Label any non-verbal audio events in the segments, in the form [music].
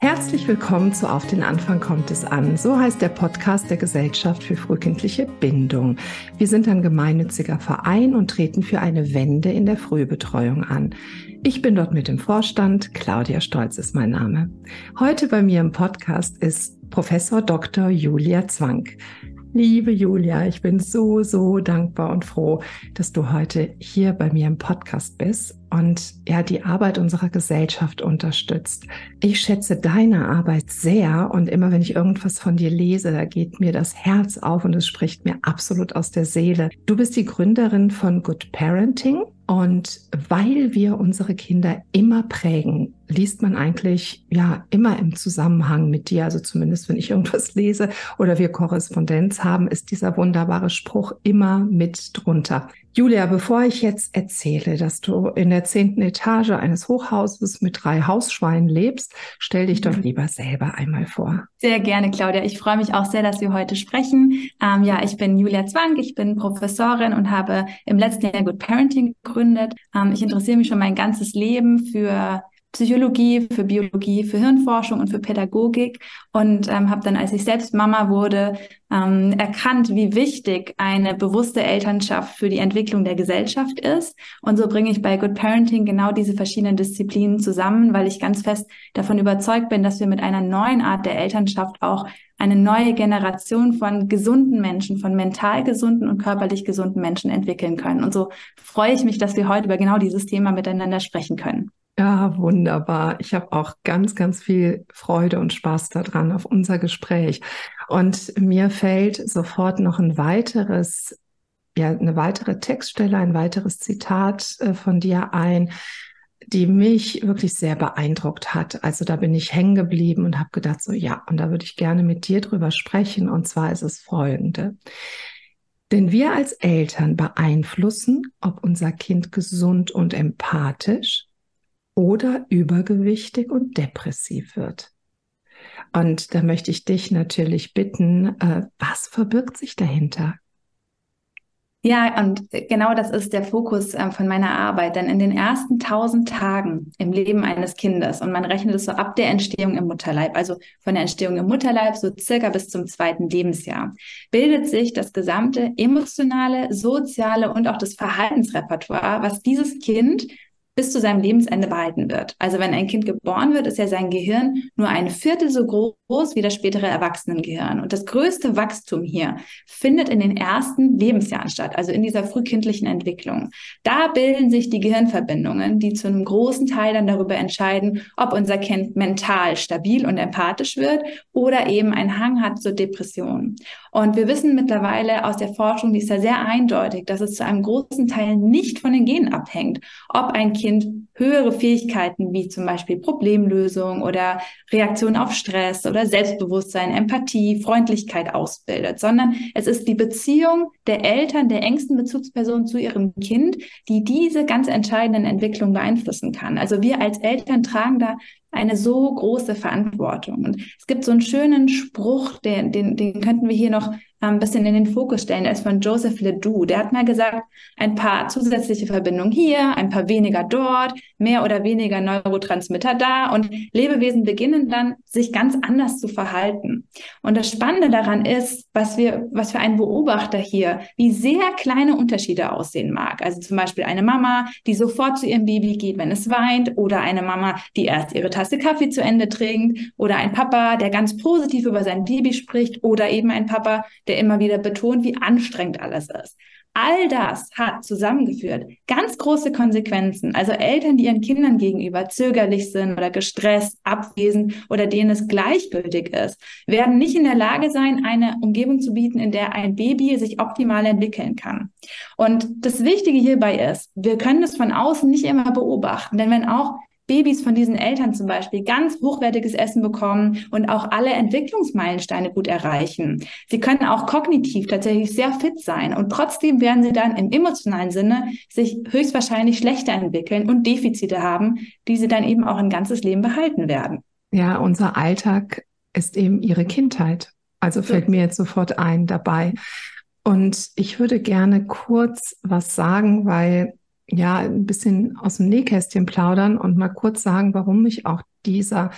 Herzlich willkommen zu Auf den Anfang kommt es an. So heißt der Podcast der Gesellschaft für frühkindliche Bindung. Wir sind ein gemeinnütziger Verein und treten für eine Wende in der Frühbetreuung an. Ich bin dort mit im Vorstand. Claudia Stolz ist mein Name. Heute bei mir im Podcast ist Professor Dr. Julia Zwank. Liebe Julia, ich bin so, so dankbar und froh, dass du heute hier bei mir im Podcast bist und ja, die Arbeit unserer Gesellschaft unterstützt. Ich schätze deine Arbeit sehr und immer wenn ich irgendwas von dir lese, da geht mir das Herz auf und es spricht mir absolut aus der Seele. Du bist die Gründerin von Good Parenting und weil wir unsere Kinder immer prägen, liest man eigentlich ja immer im Zusammenhang mit dir, also zumindest wenn ich irgendwas lese oder wir Korrespondenz haben, ist dieser wunderbare Spruch immer mit drunter. Julia, bevor ich jetzt erzähle, dass du in der zehnten Etage eines Hochhauses mit drei Hausschweinen lebst, stell dich doch mhm. lieber selber einmal vor. Sehr gerne, Claudia. Ich freue mich auch sehr, dass wir heute sprechen. Ähm, ja, ich bin Julia Zwang, ich bin Professorin und habe im letzten Jahr Good Parenting gegründet. Ähm, ich interessiere mich schon mein ganzes Leben für Psychologie, für Biologie, für Hirnforschung und für Pädagogik und ähm, habe dann, als ich selbst Mama wurde, ähm, erkannt, wie wichtig eine bewusste Elternschaft für die Entwicklung der Gesellschaft ist. Und so bringe ich bei Good Parenting genau diese verschiedenen Disziplinen zusammen, weil ich ganz fest davon überzeugt bin, dass wir mit einer neuen Art der Elternschaft auch eine neue Generation von gesunden Menschen, von mental gesunden und körperlich gesunden Menschen entwickeln können. Und so freue ich mich, dass wir heute über genau dieses Thema miteinander sprechen können. Ja, wunderbar. Ich habe auch ganz, ganz viel Freude und Spaß daran auf unser Gespräch. Und mir fällt sofort noch ein weiteres, ja, eine weitere Textstelle, ein weiteres Zitat äh, von dir ein, die mich wirklich sehr beeindruckt hat. Also da bin ich hängen geblieben und habe gedacht, so ja, und da würde ich gerne mit dir drüber sprechen. Und zwar ist es folgende. Denn wir als Eltern beeinflussen, ob unser Kind gesund und empathisch oder übergewichtig und depressiv wird. Und da möchte ich dich natürlich bitten, äh, was verbirgt sich dahinter? Ja, und genau das ist der Fokus äh, von meiner Arbeit. Denn in den ersten tausend Tagen im Leben eines Kindes, und man rechnet es so ab der Entstehung im Mutterleib, also von der Entstehung im Mutterleib so circa bis zum zweiten Lebensjahr, bildet sich das gesamte emotionale, soziale und auch das Verhaltensrepertoire, was dieses Kind bis zu seinem Lebensende behalten wird. Also wenn ein Kind geboren wird, ist ja sein Gehirn nur ein Viertel so groß wie das spätere Erwachsenengehirn. Und das größte Wachstum hier findet in den ersten Lebensjahren statt, also in dieser frühkindlichen Entwicklung. Da bilden sich die Gehirnverbindungen, die zu einem großen Teil dann darüber entscheiden, ob unser Kind mental stabil und empathisch wird oder eben einen Hang hat zur Depression. Und wir wissen mittlerweile aus der Forschung, die ist ja sehr eindeutig, dass es zu einem großen Teil nicht von den Genen abhängt, ob ein Kind höhere Fähigkeiten wie zum Beispiel Problemlösung oder Reaktion auf Stress oder Selbstbewusstsein, Empathie, Freundlichkeit ausbildet, sondern es ist die Beziehung der Eltern, der engsten Bezugsperson zu ihrem Kind, die diese ganz entscheidenden Entwicklungen beeinflussen kann. Also wir als Eltern tragen da eine so große Verantwortung. Und es gibt so einen schönen Spruch, den, den, den könnten wir hier noch ein bisschen in den Fokus stellen. Der ist von Joseph Ledoux. Der hat mal gesagt, ein paar zusätzliche Verbindungen hier, ein paar weniger dort, mehr oder weniger Neurotransmitter da und Lebewesen beginnen dann, sich ganz anders zu verhalten. Und das Spannende daran ist, was wir, was für ein Beobachter hier, wie sehr kleine Unterschiede aussehen mag. Also zum Beispiel eine Mama, die sofort zu ihrem Baby geht, wenn es weint, oder eine Mama, die erst ihre Tasse Kaffee zu Ende trinkt, oder ein Papa, der ganz positiv über sein Baby spricht, oder eben ein Papa, der immer wieder betont, wie anstrengend alles ist. All das hat zusammengeführt ganz große Konsequenzen. Also Eltern, die ihren Kindern gegenüber zögerlich sind oder gestresst, abwesend oder denen es gleichgültig ist, werden nicht in der Lage sein, eine Umgebung zu bieten, in der ein Baby sich optimal entwickeln kann. Und das Wichtige hierbei ist, wir können es von außen nicht immer beobachten, denn wenn auch Babys von diesen Eltern zum Beispiel ganz hochwertiges Essen bekommen und auch alle Entwicklungsmeilensteine gut erreichen. Sie können auch kognitiv tatsächlich sehr fit sein und trotzdem werden sie dann im emotionalen Sinne sich höchstwahrscheinlich schlechter entwickeln und Defizite haben, die sie dann eben auch ein ganzes Leben behalten werden. Ja, unser Alltag ist eben ihre Kindheit. Also fällt mir jetzt sofort ein dabei. Und ich würde gerne kurz was sagen, weil ja, ein bisschen aus dem Nähkästchen plaudern und mal kurz sagen, warum mich auch dieser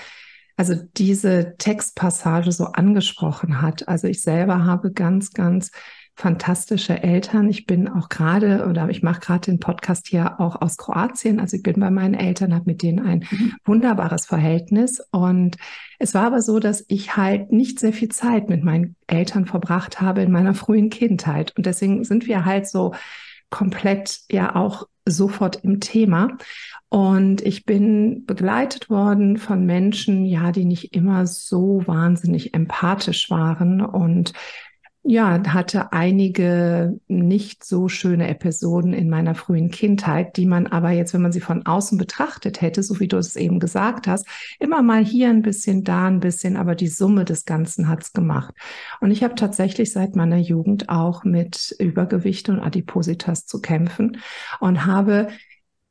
also diese Textpassage so angesprochen hat. Also ich selber habe ganz, ganz fantastische Eltern. Ich bin auch gerade oder ich mache gerade den Podcast hier auch aus Kroatien. Also ich bin bei meinen Eltern, habe mit denen ein mhm. wunderbares Verhältnis. Und es war aber so, dass ich halt nicht sehr viel Zeit mit meinen Eltern verbracht habe in meiner frühen Kindheit. Und deswegen sind wir halt so komplett ja auch sofort im Thema. Und ich bin begleitet worden von Menschen, ja, die nicht immer so wahnsinnig empathisch waren und ja, hatte einige nicht so schöne Episoden in meiner frühen Kindheit, die man aber jetzt, wenn man sie von außen betrachtet hätte, so wie du es eben gesagt hast, immer mal hier ein bisschen, da ein bisschen, aber die Summe des Ganzen hat's gemacht. Und ich habe tatsächlich seit meiner Jugend auch mit Übergewicht und Adipositas zu kämpfen und habe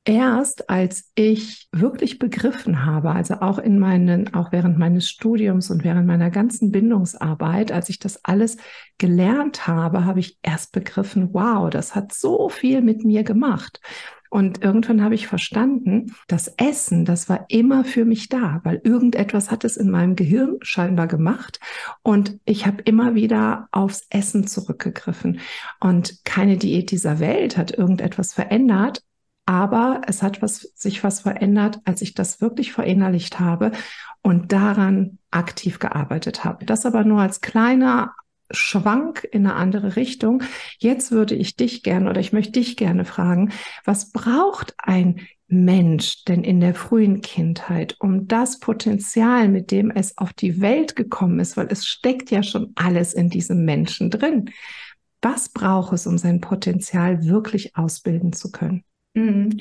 erst als ich wirklich begriffen habe, also auch in meinen, auch während meines Studiums und während meiner ganzen Bindungsarbeit, als ich das alles gelernt habe, habe ich erst begriffen, wow, das hat so viel mit mir gemacht. Und irgendwann habe ich verstanden, das Essen, das war immer für mich da, weil irgendetwas hat es in meinem Gehirn scheinbar gemacht. Und ich habe immer wieder aufs Essen zurückgegriffen. Und keine Diät dieser Welt hat irgendetwas verändert, aber es hat was, sich was verändert, als ich das wirklich verinnerlicht habe und daran aktiv gearbeitet habe. Das aber nur als kleiner Schwank in eine andere Richtung. Jetzt würde ich dich gerne oder ich möchte dich gerne fragen, was braucht ein Mensch denn in der frühen Kindheit, um das Potenzial, mit dem es auf die Welt gekommen ist, weil es steckt ja schon alles in diesem Menschen drin. Was braucht es, um sein Potenzial wirklich ausbilden zu können? Mhm.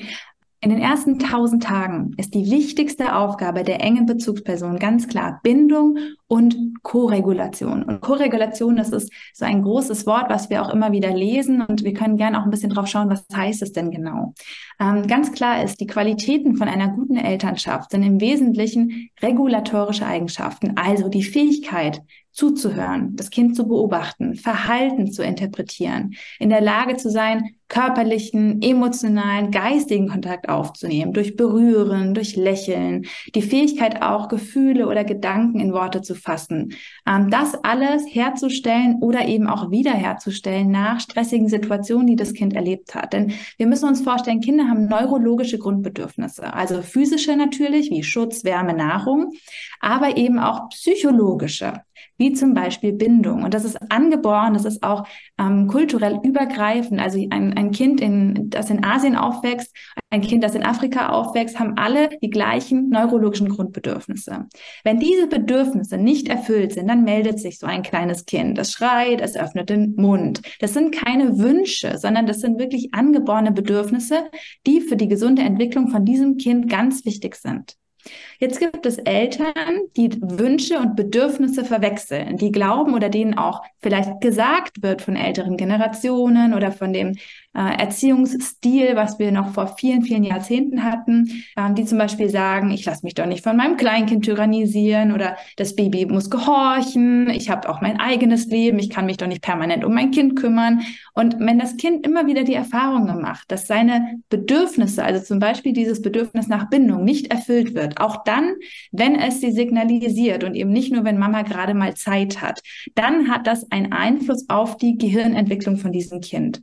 In den ersten tausend Tagen ist die wichtigste Aufgabe der engen Bezugsperson ganz klar Bindung und Koregulation. Und Koregulation, das ist so ein großes Wort, was wir auch immer wieder lesen und wir können gerne auch ein bisschen drauf schauen, was heißt es denn genau. Ähm, ganz klar ist, die Qualitäten von einer guten Elternschaft sind im Wesentlichen regulatorische Eigenschaften, also die Fähigkeit, zuzuhören, das Kind zu beobachten, Verhalten zu interpretieren, in der Lage zu sein, körperlichen, emotionalen, geistigen Kontakt aufzunehmen, durch Berühren, durch Lächeln, die Fähigkeit auch Gefühle oder Gedanken in Worte zu fassen. Ähm, das alles herzustellen oder eben auch wiederherzustellen nach stressigen Situationen, die das Kind erlebt hat. Denn wir müssen uns vorstellen, Kinder haben neurologische Grundbedürfnisse, also physische natürlich, wie Schutz, Wärme, Nahrung, aber eben auch psychologische wie zum Beispiel Bindung. Und das ist angeboren, das ist auch ähm, kulturell übergreifend. Also ein, ein Kind, in, das in Asien aufwächst, ein Kind, das in Afrika aufwächst, haben alle die gleichen neurologischen Grundbedürfnisse. Wenn diese Bedürfnisse nicht erfüllt sind, dann meldet sich so ein kleines Kind. Es schreit, es öffnet den Mund. Das sind keine Wünsche, sondern das sind wirklich angeborene Bedürfnisse, die für die gesunde Entwicklung von diesem Kind ganz wichtig sind. Jetzt gibt es Eltern, die Wünsche und Bedürfnisse verwechseln, die glauben oder denen auch vielleicht gesagt wird von älteren Generationen oder von dem äh, Erziehungsstil, was wir noch vor vielen, vielen Jahrzehnten hatten, ähm, die zum Beispiel sagen, ich lasse mich doch nicht von meinem Kleinkind tyrannisieren oder das Baby muss gehorchen, ich habe auch mein eigenes Leben, ich kann mich doch nicht permanent um mein Kind kümmern. Und wenn das Kind immer wieder die Erfahrung macht, dass seine Bedürfnisse, also zum Beispiel dieses Bedürfnis nach Bindung, nicht erfüllt wird, auch dann, wenn es sie signalisiert und eben nicht nur, wenn Mama gerade mal Zeit hat, dann hat das einen Einfluss auf die Gehirnentwicklung von diesem Kind.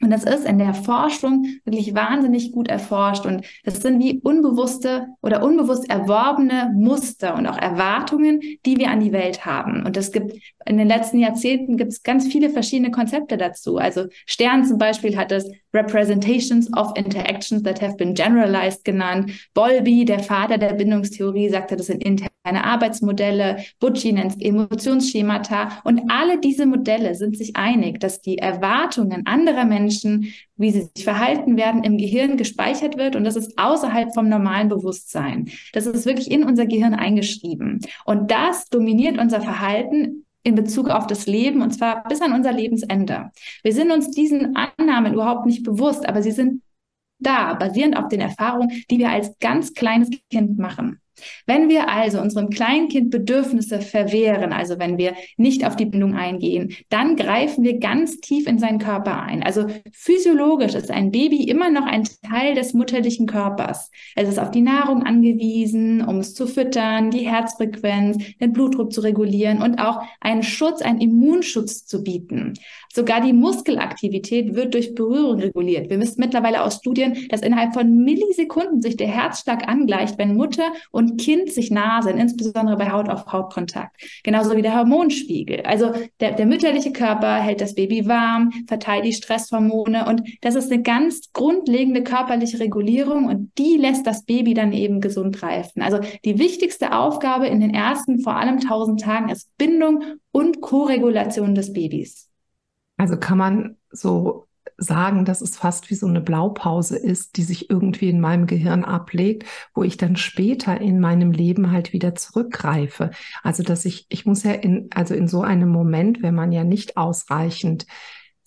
Und das ist in der Forschung wirklich wahnsinnig gut erforscht. Und das sind wie unbewusste oder unbewusst erworbene Muster und auch Erwartungen, die wir an die Welt haben. Und es gibt in den letzten Jahrzehnten gibt es ganz viele verschiedene Konzepte dazu. Also Stern zum Beispiel hat es Representations of Interactions that have been generalized genannt. Bolby, der Vater der Bindungstheorie, sagte, das sind interne Arbeitsmodelle. Butchie nennt es Emotionsschemata. Und alle diese Modelle sind sich einig, dass die Erwartungen anderer Menschen, wie sie sich verhalten werden, im Gehirn gespeichert wird. Und das ist außerhalb vom normalen Bewusstsein. Das ist wirklich in unser Gehirn eingeschrieben. Und das dominiert unser Verhalten in Bezug auf das Leben und zwar bis an unser Lebensende. Wir sind uns diesen Annahmen überhaupt nicht bewusst, aber sie sind da, basierend auf den Erfahrungen, die wir als ganz kleines Kind machen. Wenn wir also unserem Kleinkind Bedürfnisse verwehren, also wenn wir nicht auf die Bindung eingehen, dann greifen wir ganz tief in seinen Körper ein. Also physiologisch ist ein Baby immer noch ein Teil des mutterlichen Körpers. Es ist auf die Nahrung angewiesen, um es zu füttern, die Herzfrequenz, den Blutdruck zu regulieren und auch einen Schutz, einen Immunschutz zu bieten. Sogar die Muskelaktivität wird durch Berührung reguliert. Wir wissen mittlerweile aus Studien, dass innerhalb von Millisekunden sich der Herzschlag angleicht, wenn Mutter und Kind sich nah sind, insbesondere bei Haut-auf-Haut-Kontakt. Genauso wie der Hormonspiegel. Also der, der mütterliche Körper hält das Baby warm, verteilt die Stresshormone und das ist eine ganz grundlegende körperliche Regulierung und die lässt das Baby dann eben gesund reifen. Also die wichtigste Aufgabe in den ersten, vor allem 1000 Tagen ist Bindung und Koregulation des Babys. Also kann man so sagen, dass es fast wie so eine Blaupause ist, die sich irgendwie in meinem Gehirn ablegt, wo ich dann später in meinem Leben halt wieder zurückgreife. Also dass ich, ich muss ja in, also in so einem Moment, wenn man ja nicht ausreichend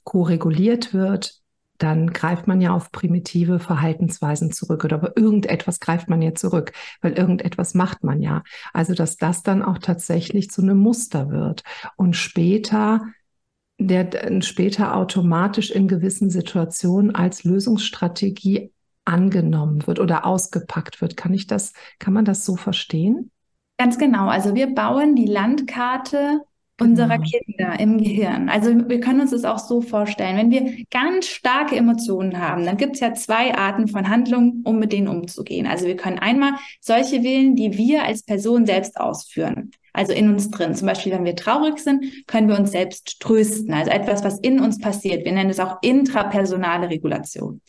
koreguliert wird, dann greift man ja auf primitive Verhaltensweisen zurück oder aber irgendetwas greift man ja zurück, weil irgendetwas macht man ja. Also dass das dann auch tatsächlich zu einem Muster wird und später der dann später automatisch in gewissen Situationen als Lösungsstrategie angenommen wird oder ausgepackt wird. Kann ich das, kann man das so verstehen? Ganz genau. Also wir bauen die Landkarte unserer genau. Kinder im Gehirn. Also wir können uns das auch so vorstellen. Wenn wir ganz starke Emotionen haben, dann gibt es ja zwei Arten von Handlungen, um mit denen umzugehen. Also wir können einmal solche wählen, die wir als Person selbst ausführen also in uns drin. Zum Beispiel, wenn wir traurig sind, können wir uns selbst trösten. Also etwas, was in uns passiert. Wir nennen es auch intrapersonale Regulation.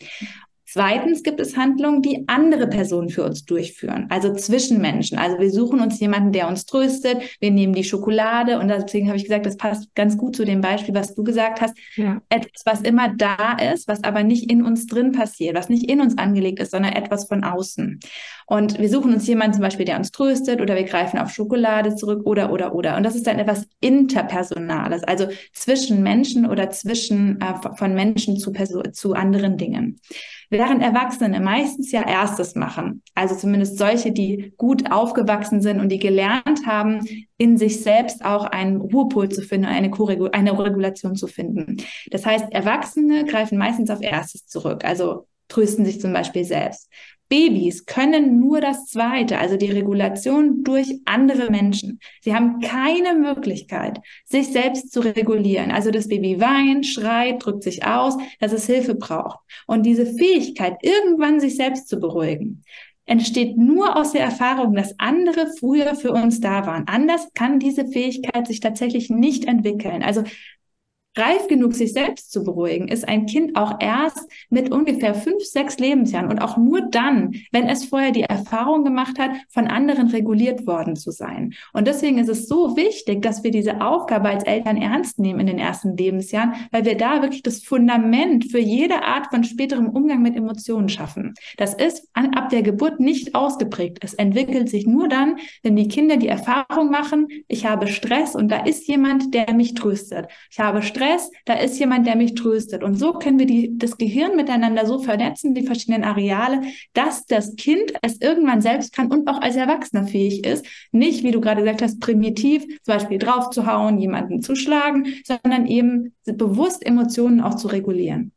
Zweitens gibt es Handlungen, die andere Personen für uns durchführen, also Zwischenmenschen. Also wir suchen uns jemanden, der uns tröstet. Wir nehmen die Schokolade und deswegen habe ich gesagt, das passt ganz gut zu dem Beispiel, was du gesagt hast. Ja. Etwas, was immer da ist, was aber nicht in uns drin passiert, was nicht in uns angelegt ist, sondern etwas von außen. Und wir suchen uns jemanden zum Beispiel, der uns tröstet oder wir greifen auf Schokolade zurück oder, oder, oder. Und das ist dann etwas Interpersonales, also zwischen Menschen oder zwischen äh, von Menschen zu, Person, zu anderen Dingen. Während Erwachsene meistens ja erstes machen, also zumindest solche, die gut aufgewachsen sind und die gelernt haben, in sich selbst auch einen Ruhepol zu finden, eine, eine Regulation zu finden. Das heißt, Erwachsene greifen meistens auf erstes zurück, also trösten sich zum Beispiel selbst. Babys können nur das Zweite, also die Regulation durch andere Menschen. Sie haben keine Möglichkeit, sich selbst zu regulieren. Also das Baby weint, schreit, drückt sich aus, dass es Hilfe braucht. Und diese Fähigkeit, irgendwann sich selbst zu beruhigen, entsteht nur aus der Erfahrung, dass andere früher für uns da waren. Anders kann diese Fähigkeit sich tatsächlich nicht entwickeln. Also reif genug, sich selbst zu beruhigen, ist ein Kind auch erst mit ungefähr fünf, sechs Lebensjahren und auch nur dann, wenn es vorher die Erfahrung gemacht hat, von anderen reguliert worden zu sein. Und deswegen ist es so wichtig, dass wir diese Aufgabe als Eltern ernst nehmen in den ersten Lebensjahren, weil wir da wirklich das Fundament für jede Art von späterem Umgang mit Emotionen schaffen. Das ist ab der Geburt nicht ausgeprägt. Es entwickelt sich nur dann, wenn die Kinder die Erfahrung machen, ich habe Stress und da ist jemand, der mich tröstet. Ich habe Stress Stress, da ist jemand, der mich tröstet. Und so können wir die, das Gehirn miteinander so vernetzen, die verschiedenen Areale, dass das Kind es irgendwann selbst kann und auch als Erwachsener fähig ist, nicht, wie du gerade gesagt hast, primitiv zum Beispiel draufzuhauen, jemanden zu schlagen, sondern eben bewusst Emotionen auch zu regulieren.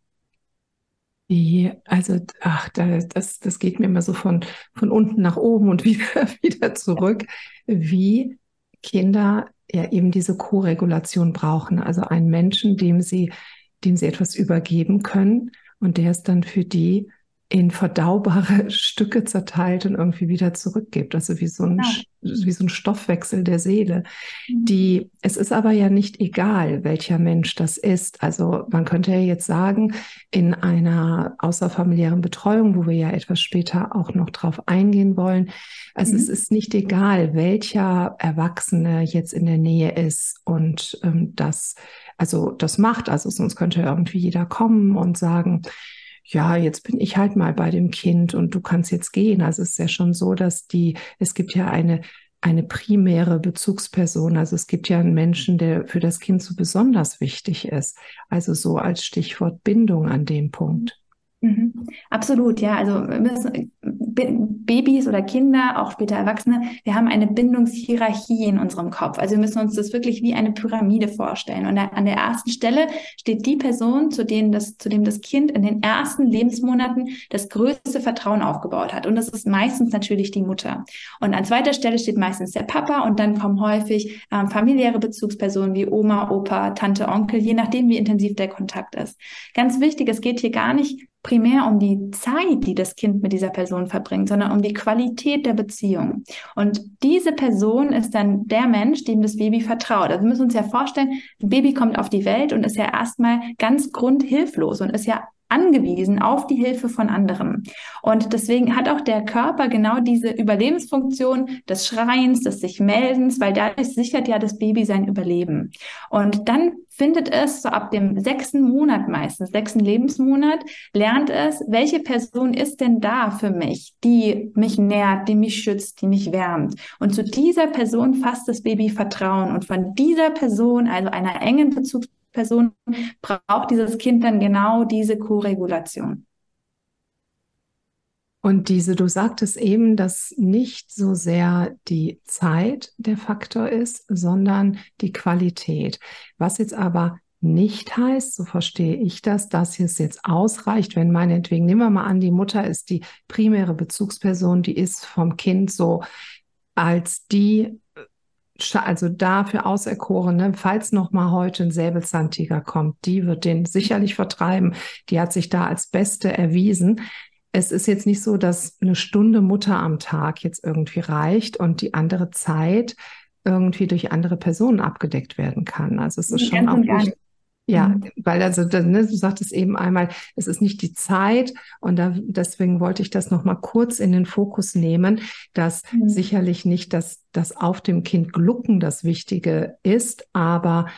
Wie, also, ach, das, das geht mir immer so von, von unten nach oben und [laughs] wieder, wieder zurück, wie Kinder ja eben diese Co-Regulation brauchen. Also einen Menschen, dem sie, dem sie etwas übergeben können und der es dann für die in verdaubare [laughs] Stücke zerteilt und irgendwie wieder zurückgibt. Also wie so ein, ja. wie so ein Stoffwechsel der Seele. Mhm. Die, es ist aber ja nicht egal, welcher Mensch das ist. Also man könnte ja jetzt sagen, in einer außerfamiliären Betreuung, wo wir ja etwas später auch noch drauf eingehen wollen, also mhm. es ist nicht egal, welcher Erwachsene jetzt in der Nähe ist und ähm, das, also das macht. Also sonst könnte irgendwie jeder kommen und sagen, ja, jetzt bin ich halt mal bei dem Kind und du kannst jetzt gehen. Also es ist ja schon so, dass die, es gibt ja eine, eine primäre Bezugsperson. Also es gibt ja einen Menschen, der für das Kind so besonders wichtig ist. Also so als Stichwort Bindung an dem Punkt. Mhm. Absolut, ja. Also müssen, Babys oder Kinder, auch später Erwachsene, wir haben eine Bindungshierarchie in unserem Kopf. Also wir müssen uns das wirklich wie eine Pyramide vorstellen. Und an der ersten Stelle steht die Person, zu, denen das, zu dem das Kind in den ersten Lebensmonaten das größte Vertrauen aufgebaut hat. Und das ist meistens natürlich die Mutter. Und an zweiter Stelle steht meistens der Papa und dann kommen häufig ähm, familiäre Bezugspersonen wie Oma, Opa, Tante, Onkel, je nachdem, wie intensiv der Kontakt ist. Ganz wichtig, es geht hier gar nicht primär um die Zeit, die das Kind mit dieser Person verbringt, sondern um die Qualität der Beziehung. Und diese Person ist dann der Mensch, dem das Baby vertraut. Also wir müssen uns ja vorstellen, ein Baby kommt auf die Welt und ist ja erstmal ganz grundhilflos und ist ja angewiesen auf die Hilfe von anderen. Und deswegen hat auch der Körper genau diese Überlebensfunktion des Schreins, des sich Meldens, weil dadurch sichert ja das Baby sein Überleben. Und dann findet es so ab dem sechsten Monat meistens, sechsten Lebensmonat, lernt es, welche Person ist denn da für mich, die mich nährt, die mich schützt, die mich wärmt. Und zu dieser Person fasst das Baby Vertrauen. Und von dieser Person, also einer engen Bezugs Person braucht dieses Kind dann genau diese Koregulation. Und diese, du sagtest eben, dass nicht so sehr die Zeit der Faktor ist, sondern die Qualität. Was jetzt aber nicht heißt, so verstehe ich das, dass es jetzt ausreicht, wenn meinetwegen, nehmen wir mal an, die Mutter ist die primäre Bezugsperson, die ist vom Kind so als die also dafür auserkorene, falls noch mal heute ein Säbelzahntiger kommt, die wird den sicherlich vertreiben. Die hat sich da als Beste erwiesen. Es ist jetzt nicht so, dass eine Stunde Mutter am Tag jetzt irgendwie reicht und die andere Zeit irgendwie durch andere Personen abgedeckt werden kann. Also es ist schon auch wichtig, ja, mhm. weil also ne, du sagtest eben einmal, es ist nicht die Zeit und da, deswegen wollte ich das nochmal kurz in den Fokus nehmen, dass mhm. sicherlich nicht das, das auf dem Kind glucken das Wichtige ist, aber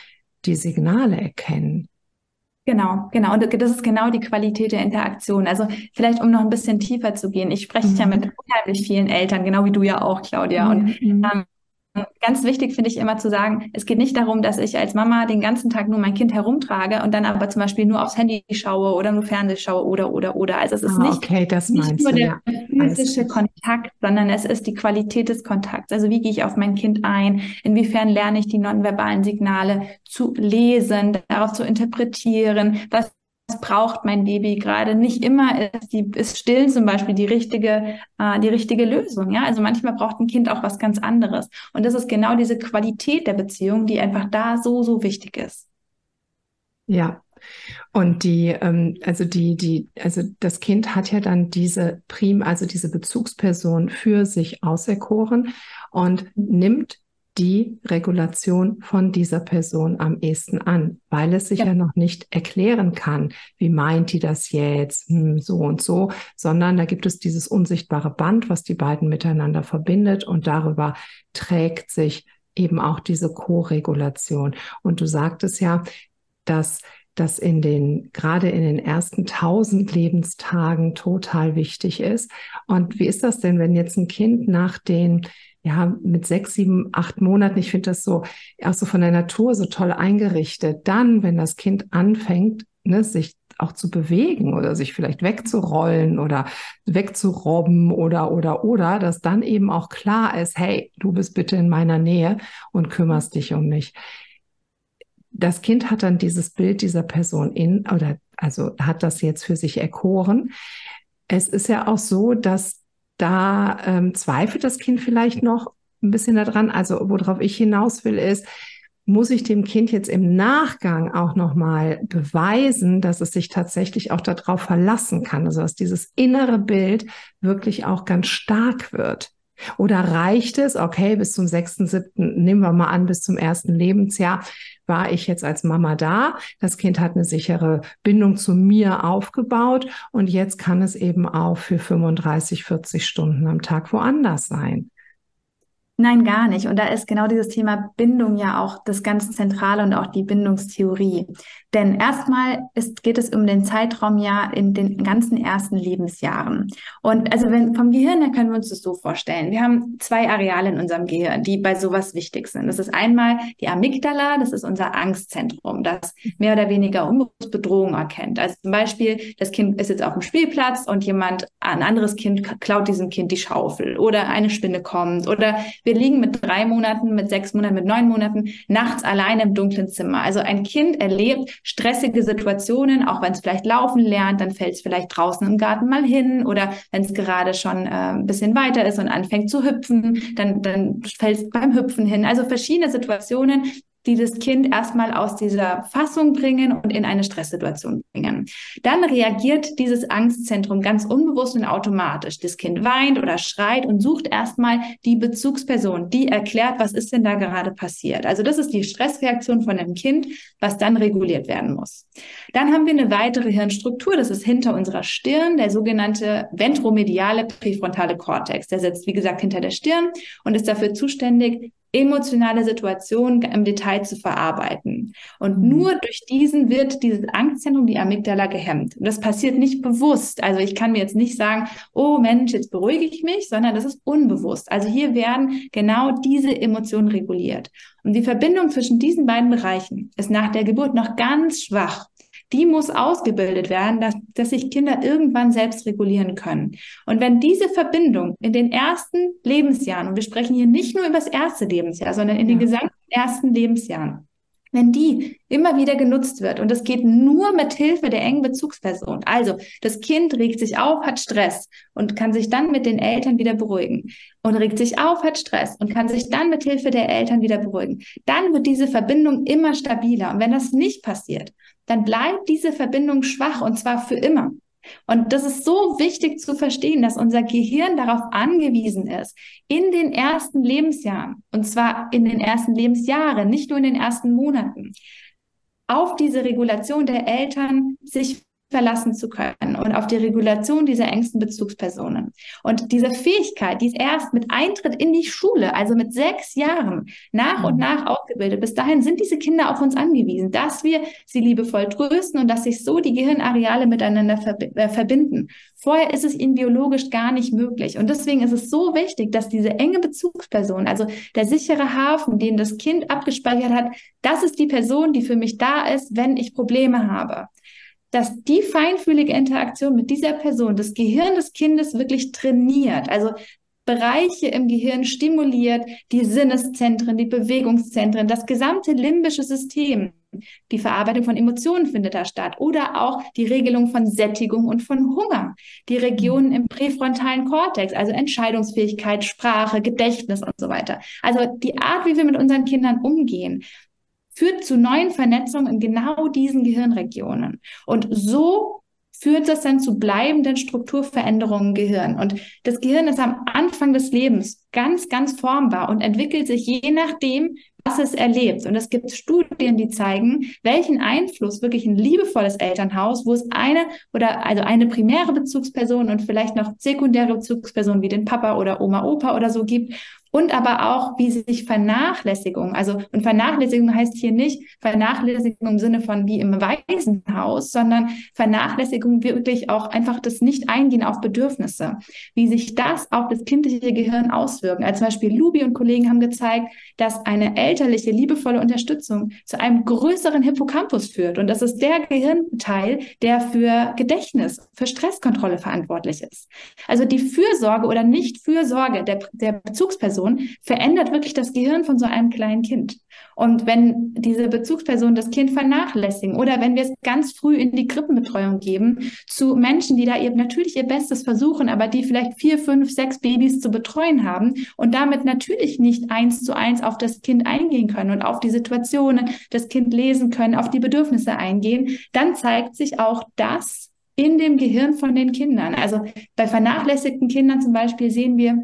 die Signale erkennen. Genau, genau. Und das ist genau die Qualität der Interaktion. Also vielleicht, um noch ein bisschen tiefer zu gehen. Ich spreche mhm. ja mit unheimlich vielen Eltern, genau wie du ja auch, Claudia. Und mhm. ähm, Ganz wichtig finde ich immer zu sagen, es geht nicht darum, dass ich als Mama den ganzen Tag nur mein Kind herumtrage und dann aber zum Beispiel nur aufs Handy schaue oder nur Fernseh schaue oder, oder, oder. Also es ist ah, nicht, okay, nicht nur der ja. physische Kontakt, sondern es ist die Qualität des Kontakts. Also wie gehe ich auf mein Kind ein? Inwiefern lerne ich die nonverbalen Signale zu lesen, darauf zu interpretieren? Was braucht mein Baby gerade. Nicht immer ist, die, ist Stillen zum Beispiel die richtige, äh, die richtige Lösung. Ja, also manchmal braucht ein Kind auch was ganz anderes. Und das ist genau diese Qualität der Beziehung, die einfach da so, so wichtig ist. Ja. Und die, ähm, also die, die, also das Kind hat ja dann diese Prim, also diese Bezugsperson für sich auserkoren und nimmt die Regulation von dieser Person am ehesten an, weil es sich ja, ja noch nicht erklären kann, wie meint die das jetzt, hm, so und so, sondern da gibt es dieses unsichtbare Band, was die beiden miteinander verbindet und darüber trägt sich eben auch diese Co-Regulation. Und du sagtest ja, dass das in den, gerade in den ersten tausend Lebenstagen total wichtig ist. Und wie ist das denn, wenn jetzt ein Kind nach den ja, mit sechs, sieben, acht Monaten, ich finde das so, auch so von der Natur so toll eingerichtet. Dann, wenn das Kind anfängt, ne, sich auch zu bewegen oder sich vielleicht wegzurollen oder wegzurobben oder, oder, oder, dass dann eben auch klar ist, hey, du bist bitte in meiner Nähe und kümmerst dich um mich. Das Kind hat dann dieses Bild dieser Person in, oder also hat das jetzt für sich erkoren. Es ist ja auch so, dass da ähm, zweifelt das Kind vielleicht noch ein bisschen daran. Also worauf ich hinaus will, ist, muss ich dem Kind jetzt im Nachgang auch nochmal beweisen, dass es sich tatsächlich auch darauf verlassen kann, also dass dieses innere Bild wirklich auch ganz stark wird. Oder reicht es, okay, bis zum sechsten, siebten, nehmen wir mal an, bis zum ersten Lebensjahr war ich jetzt als Mama da. Das Kind hat eine sichere Bindung zu mir aufgebaut und jetzt kann es eben auch für 35, 40 Stunden am Tag woanders sein. Nein, gar nicht. Und da ist genau dieses Thema Bindung ja auch das ganz Zentrale und auch die Bindungstheorie. Denn erstmal ist, geht es um den Zeitraum ja in den ganzen ersten Lebensjahren. Und also wenn vom Gehirn her können wir uns das so vorstellen. Wir haben zwei Areale in unserem Gehirn, die bei sowas wichtig sind. Das ist einmal die Amygdala, das ist unser Angstzentrum, das mehr oder weniger Bedrohung erkennt. Also zum Beispiel, das Kind ist jetzt auf dem Spielplatz und jemand, ein anderes Kind klaut diesem Kind die Schaufel oder eine Spinne kommt oder wir liegen mit drei Monaten, mit sechs Monaten, mit neun Monaten nachts alleine im dunklen Zimmer. Also ein Kind erlebt stressige Situationen, auch wenn es vielleicht laufen lernt, dann fällt es vielleicht draußen im Garten mal hin oder wenn es gerade schon äh, ein bisschen weiter ist und anfängt zu hüpfen, dann, dann fällt es beim Hüpfen hin. Also verschiedene Situationen, die das Kind erstmal aus dieser Fassung bringen und in eine Stresssituation bringen. Dann reagiert dieses Angstzentrum ganz unbewusst und automatisch. Das Kind weint oder schreit und sucht erstmal die Bezugsperson, die erklärt, was ist denn da gerade passiert. Also das ist die Stressreaktion von dem Kind, was dann reguliert werden muss. Dann haben wir eine weitere Hirnstruktur, das ist hinter unserer Stirn, der sogenannte ventromediale präfrontale Kortex. Der sitzt, wie gesagt, hinter der Stirn und ist dafür zuständig, emotionale Situationen im Detail zu verarbeiten. Und mhm. nur durch diesen wird dieses Angstzentrum, die Amygdala, gehemmt. Und das passiert nicht bewusst. Also ich kann mir jetzt nicht sagen, oh Mensch, jetzt beruhige ich mich, sondern das ist unbewusst. Also hier werden genau diese Emotionen reguliert. Und die Verbindung zwischen diesen beiden Bereichen ist nach der Geburt noch ganz schwach die muss ausgebildet werden, dass, dass sich Kinder irgendwann selbst regulieren können. Und wenn diese Verbindung in den ersten Lebensjahren, und wir sprechen hier nicht nur über das erste Lebensjahr, sondern in ja. den gesamten ersten Lebensjahren, wenn die immer wieder genutzt wird und es geht nur mit Hilfe der engen Bezugsperson. Also das Kind regt sich auf, hat Stress und kann sich dann mit den Eltern wieder beruhigen und regt sich auf, hat Stress und kann sich dann mit Hilfe der Eltern wieder beruhigen. Dann wird diese Verbindung immer stabiler und wenn das nicht passiert, dann bleibt diese Verbindung schwach und zwar für immer. Und das ist so wichtig zu verstehen, dass unser Gehirn darauf angewiesen ist, in den ersten Lebensjahren, und zwar in den ersten Lebensjahren, nicht nur in den ersten Monaten, auf diese Regulation der Eltern sich verlassen zu können und auf die Regulation dieser engsten Bezugspersonen. Und diese Fähigkeit, die ist erst mit Eintritt in die Schule, also mit sechs Jahren, nach und mhm. nach ausgebildet. Bis dahin sind diese Kinder auf uns angewiesen, dass wir sie liebevoll trösten und dass sich so die Gehirnareale miteinander verb äh, verbinden. Vorher ist es ihnen biologisch gar nicht möglich. Und deswegen ist es so wichtig, dass diese enge Bezugsperson, also der sichere Hafen, den das Kind abgespeichert hat, das ist die Person, die für mich da ist, wenn ich Probleme habe dass die feinfühlige Interaktion mit dieser Person das Gehirn des Kindes wirklich trainiert. Also Bereiche im Gehirn stimuliert, die Sinneszentren, die Bewegungszentren, das gesamte limbische System. Die Verarbeitung von Emotionen findet da statt oder auch die Regelung von Sättigung und von Hunger. Die Regionen im präfrontalen Kortex, also Entscheidungsfähigkeit, Sprache, Gedächtnis und so weiter. Also die Art, wie wir mit unseren Kindern umgehen, führt zu neuen Vernetzungen in genau diesen Gehirnregionen. Und so führt das dann zu bleibenden Strukturveränderungen im Gehirn. Und das Gehirn ist am Anfang des Lebens ganz, ganz formbar und entwickelt sich je nachdem, was es erlebt. Und es gibt Studien, die zeigen, welchen Einfluss wirklich ein liebevolles Elternhaus, wo es eine oder also eine primäre Bezugsperson und vielleicht noch sekundäre Bezugspersonen wie den Papa oder Oma, Opa oder so gibt und aber auch, wie sich Vernachlässigung, also und Vernachlässigung heißt hier nicht Vernachlässigung im Sinne von wie im Waisenhaus, sondern Vernachlässigung wirklich auch einfach das Nicht-Eingehen auf Bedürfnisse, wie sich das auf das kindliche Gehirn auswirken. Also zum Beispiel Lubi und Kollegen haben gezeigt, dass eine elterliche, liebevolle Unterstützung zu einem größeren Hippocampus führt. Und das ist der Gehirnteil, der für Gedächtnis, für Stresskontrolle verantwortlich ist. Also die Fürsorge oder Nicht-Fürsorge der, der Bezugsperson verändert wirklich das Gehirn von so einem kleinen Kind. Und wenn diese Bezugsperson das Kind vernachlässigen oder wenn wir es ganz früh in die Krippenbetreuung geben zu Menschen, die da eben natürlich ihr Bestes versuchen, aber die vielleicht vier, fünf, sechs Babys zu betreuen haben und damit natürlich nicht eins zu eins auf das Kind eingehen können und auf die Situationen das Kind lesen können, auf die Bedürfnisse eingehen, dann zeigt sich auch das in dem Gehirn von den Kindern. Also bei vernachlässigten Kindern zum Beispiel sehen wir,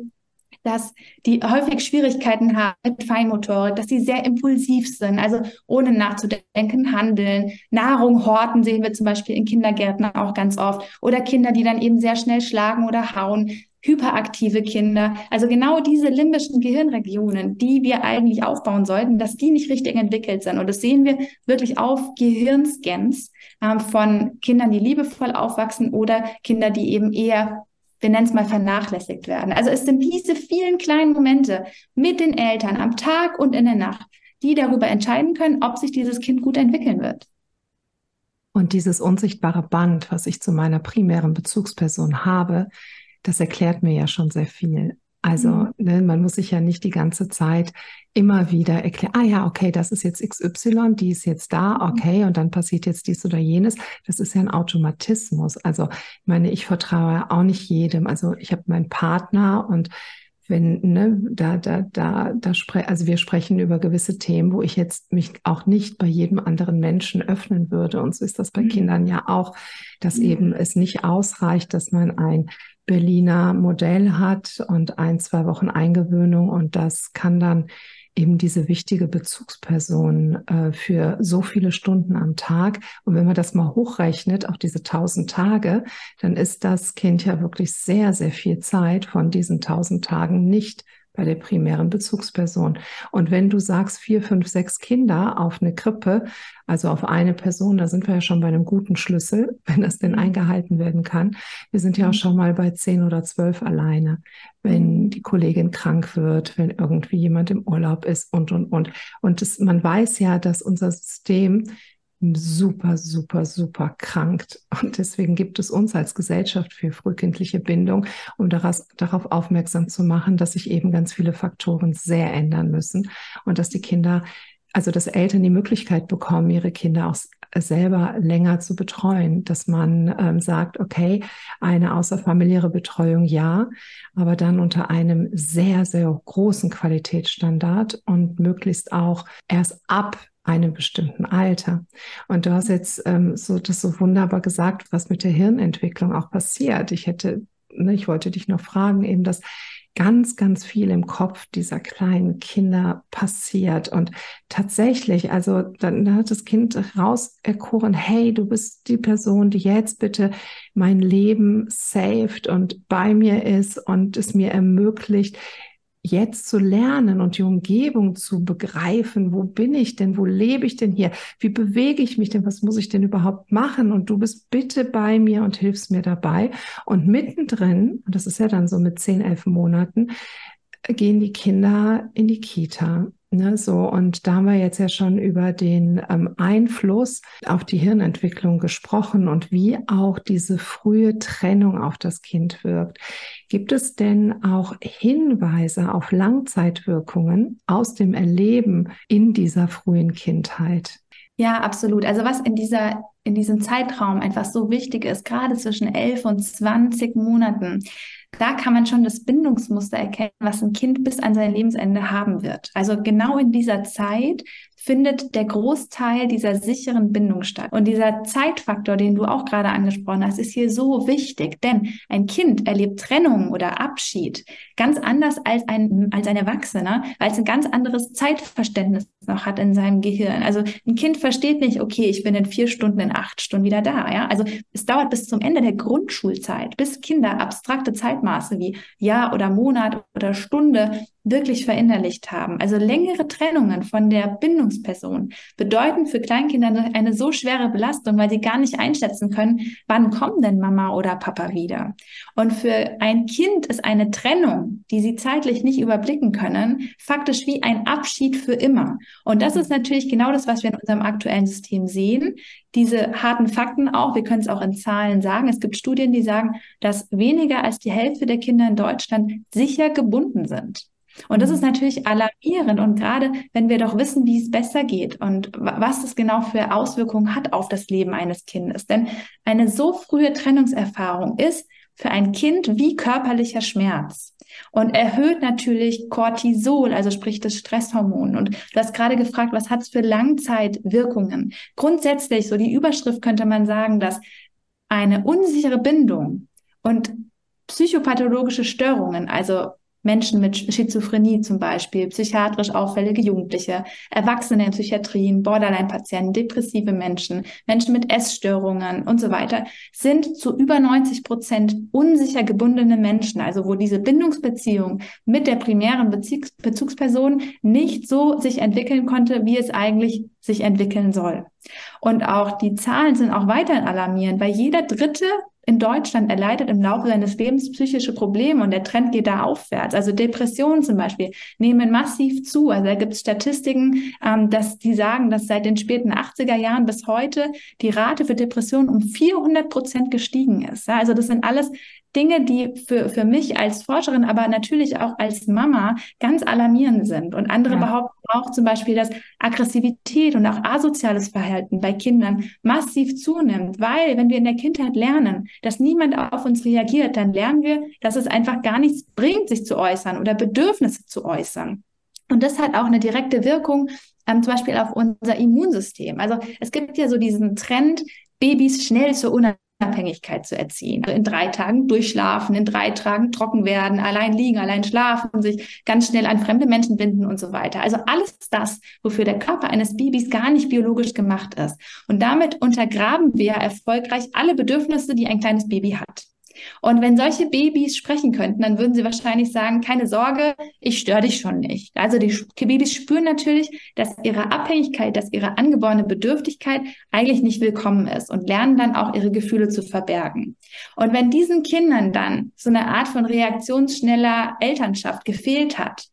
dass die häufig Schwierigkeiten haben mit Feinmotorik, dass sie sehr impulsiv sind, also ohne nachzudenken handeln. Nahrung horten sehen wir zum Beispiel in Kindergärten auch ganz oft. Oder Kinder, die dann eben sehr schnell schlagen oder hauen. Hyperaktive Kinder. Also genau diese limbischen Gehirnregionen, die wir eigentlich aufbauen sollten, dass die nicht richtig entwickelt sind. Und das sehen wir wirklich auf Gehirnscans äh, von Kindern, die liebevoll aufwachsen oder Kinder, die eben eher wir nennen es mal vernachlässigt werden. Also es sind diese vielen kleinen Momente mit den Eltern am Tag und in der Nacht, die darüber entscheiden können, ob sich dieses Kind gut entwickeln wird. Und dieses unsichtbare Band, was ich zu meiner primären Bezugsperson habe, das erklärt mir ja schon sehr viel. Also mhm. ne, man muss sich ja nicht die ganze Zeit immer wieder erklären, ah ja, okay, das ist jetzt XY, die ist jetzt da, mhm. okay, und dann passiert jetzt dies oder jenes. Das ist ja ein Automatismus. Also ich meine, ich vertraue auch nicht jedem. Also ich habe meinen Partner und wenn, ne, da, da, da, da spre also wir sprechen über gewisse Themen, wo ich jetzt mich auch nicht bei jedem anderen Menschen öffnen würde. Und so ist das bei mhm. Kindern ja auch, dass mhm. eben es nicht ausreicht, dass man ein Berliner Modell hat und ein, zwei Wochen Eingewöhnung und das kann dann eben diese wichtige Bezugsperson äh, für so viele Stunden am Tag. Und wenn man das mal hochrechnet auf diese tausend Tage, dann ist das Kind ja wirklich sehr, sehr viel Zeit von diesen tausend Tagen nicht bei der primären Bezugsperson. Und wenn du sagst, vier, fünf, sechs Kinder auf eine Krippe, also auf eine Person, da sind wir ja schon bei einem guten Schlüssel, [laughs] wenn das denn eingehalten werden kann. Wir sind ja auch mhm. schon mal bei zehn oder zwölf alleine, wenn die Kollegin krank wird, wenn irgendwie jemand im Urlaub ist und, und, und. Und das, man weiß ja, dass unser System super, super, super krankt. Und deswegen gibt es uns als Gesellschaft für frühkindliche Bindung, um daraus, darauf aufmerksam zu machen, dass sich eben ganz viele Faktoren sehr ändern müssen und dass die Kinder, also dass Eltern die Möglichkeit bekommen, ihre Kinder auch selber länger zu betreuen, dass man ähm, sagt, okay, eine außerfamiliäre Betreuung ja, aber dann unter einem sehr, sehr großen Qualitätsstandard und möglichst auch erst ab einem bestimmten Alter. Und du hast jetzt ähm, so das so wunderbar gesagt, was mit der Hirnentwicklung auch passiert. Ich hätte, ne, ich wollte dich noch fragen, eben dass ganz, ganz viel im Kopf dieser kleinen Kinder passiert. Und tatsächlich, also dann hat das Kind rauserkoren, hey, du bist die Person, die jetzt bitte mein Leben saved und bei mir ist und es mir ermöglicht, jetzt zu lernen und die Umgebung zu begreifen, wo bin ich denn, wo lebe ich denn hier, wie bewege ich mich denn, was muss ich denn überhaupt machen? Und du bist bitte bei mir und hilfst mir dabei. Und mittendrin, und das ist ja dann so mit zehn, elf Monaten, gehen die Kinder in die Kita Ne, so, und da haben wir jetzt ja schon über den ähm, Einfluss auf die Hirnentwicklung gesprochen und wie auch diese frühe Trennung auf das Kind wirkt. Gibt es denn auch Hinweise auf Langzeitwirkungen aus dem Erleben in dieser frühen Kindheit? Ja, absolut. Also was in dieser in diesem Zeitraum einfach so wichtig ist, gerade zwischen elf und zwanzig Monaten, da kann man schon das Bindungsmuster erkennen, was ein Kind bis an sein Lebensende haben wird. Also genau in dieser Zeit findet der Großteil dieser sicheren Bindung statt. Und dieser Zeitfaktor, den du auch gerade angesprochen hast, ist hier so wichtig, denn ein Kind erlebt Trennung oder Abschied ganz anders als ein, als ein Erwachsener, weil es ein ganz anderes Zeitverständnis noch hat in seinem Gehirn. Also ein Kind versteht nicht, okay, ich bin in vier Stunden, in acht Stunden wieder da. Ja? Also es dauert bis zum Ende der Grundschulzeit, bis Kinder abstrakte Zeitmaße wie Jahr oder Monat oder Stunde wirklich verinnerlicht haben. Also längere Trennungen von der Bindungsperson bedeuten für Kleinkinder eine so schwere Belastung, weil sie gar nicht einschätzen können, wann kommen denn Mama oder Papa wieder. Und für ein Kind ist eine Trennung, die sie zeitlich nicht überblicken können, faktisch wie ein Abschied für immer. Und das ist natürlich genau das, was wir in unserem aktuellen System sehen. Diese harten Fakten auch, wir können es auch in Zahlen sagen. Es gibt Studien, die sagen, dass weniger als die Hälfte der Kinder in Deutschland sicher gebunden sind. Und das ist mhm. natürlich alarmierend. Und gerade wenn wir doch wissen, wie es besser geht und was das genau für Auswirkungen hat auf das Leben eines Kindes. Denn eine so frühe Trennungserfahrung ist für ein Kind wie körperlicher Schmerz und erhöht natürlich Cortisol, also sprich das Stresshormon. Und du hast gerade gefragt, was hat es für Langzeitwirkungen? Grundsätzlich, so die Überschrift könnte man sagen, dass eine unsichere Bindung und psychopathologische Störungen, also Menschen mit Schizophrenie zum Beispiel, psychiatrisch auffällige Jugendliche, Erwachsene in Psychiatrien, Borderline-Patienten, depressive Menschen, Menschen mit Essstörungen und so weiter, sind zu über 90 Prozent unsicher gebundene Menschen, also wo diese Bindungsbeziehung mit der primären Bezugs Bezugsperson nicht so sich entwickeln konnte, wie es eigentlich sich entwickeln soll. Und auch die Zahlen sind auch weiterhin alarmierend, weil jeder dritte in Deutschland erleidet im Laufe seines Lebens psychische Probleme und der Trend geht da aufwärts. Also Depressionen zum Beispiel nehmen massiv zu. Also da gibt es Statistiken, ähm, dass die sagen, dass seit den späten 80er Jahren bis heute die Rate für Depressionen um 400 Prozent gestiegen ist. Ja, also das sind alles Dinge, die für, für mich als Forscherin, aber natürlich auch als Mama ganz alarmierend sind. Und andere ja. behaupten auch zum Beispiel, dass Aggressivität und auch asoziales Verhalten bei Kindern massiv zunimmt, weil wenn wir in der Kindheit lernen, dass niemand auf uns reagiert, dann lernen wir, dass es einfach gar nichts bringt, sich zu äußern oder Bedürfnisse zu äußern. Und das hat auch eine direkte Wirkung ähm, zum Beispiel auf unser Immunsystem. Also es gibt ja so diesen Trend, Babys schnell zur Unabhängigkeit zu erziehen. Also in drei Tagen durchschlafen, in drei Tagen trocken werden, allein liegen, allein schlafen, sich ganz schnell an fremde Menschen binden und so weiter. Also alles das, wofür der Körper eines Babys gar nicht biologisch gemacht ist. Und damit untergraben wir erfolgreich alle Bedürfnisse, die ein kleines Baby hat. Und wenn solche Babys sprechen könnten, dann würden sie wahrscheinlich sagen, keine Sorge, ich störe dich schon nicht. Also die Babys spüren natürlich, dass ihre Abhängigkeit, dass ihre angeborene Bedürftigkeit eigentlich nicht willkommen ist und lernen dann auch ihre Gefühle zu verbergen. Und wenn diesen Kindern dann so eine Art von reaktionsschneller Elternschaft gefehlt hat,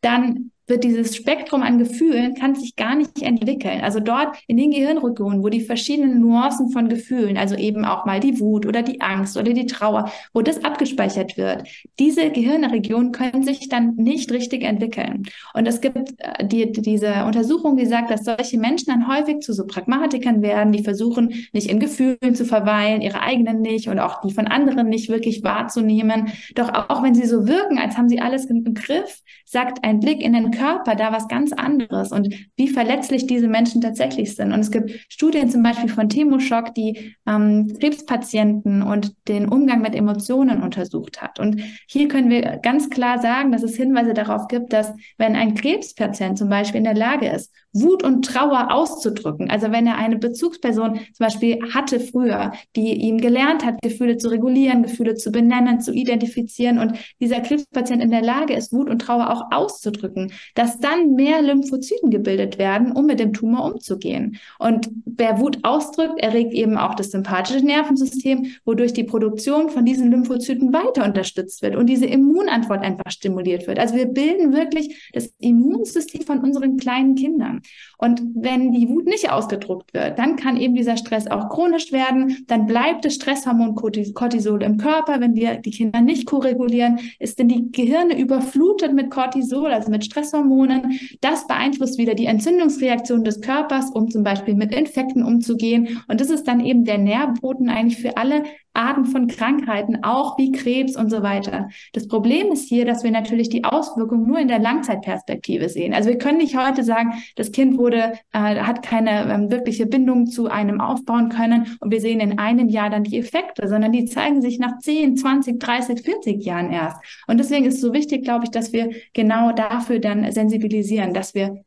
dann wird dieses Spektrum an Gefühlen kann sich gar nicht entwickeln. Also dort in den Gehirnregionen, wo die verschiedenen Nuancen von Gefühlen, also eben auch mal die Wut oder die Angst oder die Trauer, wo das abgespeichert wird, diese Gehirnregionen können sich dann nicht richtig entwickeln. Und es gibt äh, die, diese Untersuchung, die sagt, dass solche Menschen dann häufig zu so Pragmatikern werden, die versuchen, nicht in Gefühlen zu verweilen, ihre eigenen nicht und auch die von anderen nicht wirklich wahrzunehmen. Doch auch wenn sie so wirken, als haben sie alles im Griff, sagt ein Blick in den Körper da was ganz anderes und wie verletzlich diese Menschen tatsächlich sind. Und es gibt Studien zum Beispiel von Thermoschock, die ähm, Krebspatienten und den Umgang mit Emotionen untersucht hat. Und hier können wir ganz klar sagen, dass es Hinweise darauf gibt, dass wenn ein Krebspatient zum Beispiel in der Lage ist, Wut und Trauer auszudrücken, also wenn er eine Bezugsperson zum Beispiel hatte früher, die ihm gelernt hat, Gefühle zu regulieren, Gefühle zu benennen, zu identifizieren und dieser Krebspatient in der Lage ist, Wut und Trauer auch auszudrücken, dass dann mehr Lymphozyten gebildet werden, um mit dem Tumor umzugehen. Und wer Wut ausdrückt, erregt eben auch das sympathische Nervensystem, wodurch die Produktion von diesen Lymphozyten weiter unterstützt wird und diese Immunantwort einfach stimuliert wird. Also wir bilden wirklich das Immunsystem von unseren kleinen Kindern. Und wenn die Wut nicht ausgedruckt wird, dann kann eben dieser Stress auch chronisch werden. Dann bleibt das Stresshormon Cortisol im Körper. Wenn wir die Kinder nicht koregulieren, ist denn die Gehirne überflutet mit Cortisol, also mit Stresshormonen. Das beeinflusst wieder die Entzündungsreaktion des Körpers, um zum Beispiel mit Infekten umzugehen. Und das ist dann eben der Nährboden eigentlich für alle Arten von Krankheiten, auch wie Krebs und so weiter. Das Problem ist hier, dass wir natürlich die Auswirkungen nur in der Langzeitperspektive sehen. Also wir können nicht heute sagen, das Kind wurde, äh, hat keine ähm, wirkliche Bindung zu einem aufbauen können und wir sehen in einem Jahr dann die Effekte, sondern die zeigen sich nach 10, 20, 30, 40 Jahren erst. Und deswegen ist es so wichtig, glaube ich, dass wir genau dafür dann sensibilisieren, dass wir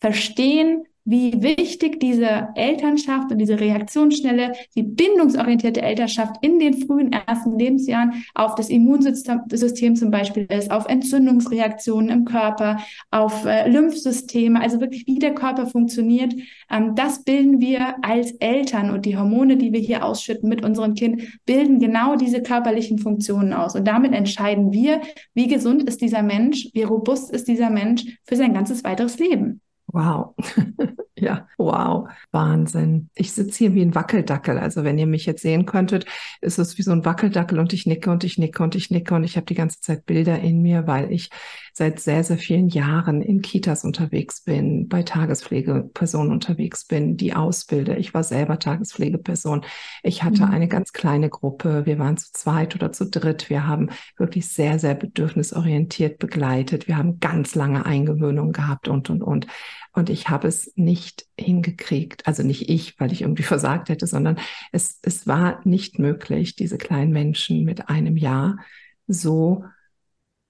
verstehen, wie wichtig diese Elternschaft und diese reaktionsschnelle, die bindungsorientierte Elternschaft in den frühen ersten Lebensjahren auf das Immunsystem zum Beispiel ist, auf Entzündungsreaktionen im Körper, auf äh, Lymphsysteme, also wirklich wie der Körper funktioniert. Ähm, das bilden wir als Eltern und die Hormone, die wir hier ausschütten mit unserem Kind, bilden genau diese körperlichen Funktionen aus. Und damit entscheiden wir, wie gesund ist dieser Mensch, wie robust ist dieser Mensch für sein ganzes weiteres Leben. Wow. [laughs] ja, wow. Wahnsinn. Ich sitze hier wie ein Wackeldackel. Also wenn ihr mich jetzt sehen könntet, ist es wie so ein Wackeldackel und ich nicke und ich nicke und ich nicke und ich habe die ganze Zeit Bilder in mir, weil ich seit sehr, sehr vielen Jahren in Kitas unterwegs bin, bei Tagespflegepersonen unterwegs bin, die ausbilde. Ich war selber Tagespflegeperson. Ich hatte mhm. eine ganz kleine Gruppe. Wir waren zu zweit oder zu dritt. Wir haben wirklich sehr, sehr bedürfnisorientiert begleitet. Wir haben ganz lange Eingewöhnung gehabt und, und, und. Und ich habe es nicht hingekriegt. Also nicht ich, weil ich irgendwie [laughs] versagt hätte, sondern es, es war nicht möglich, diese kleinen Menschen mit einem Jahr so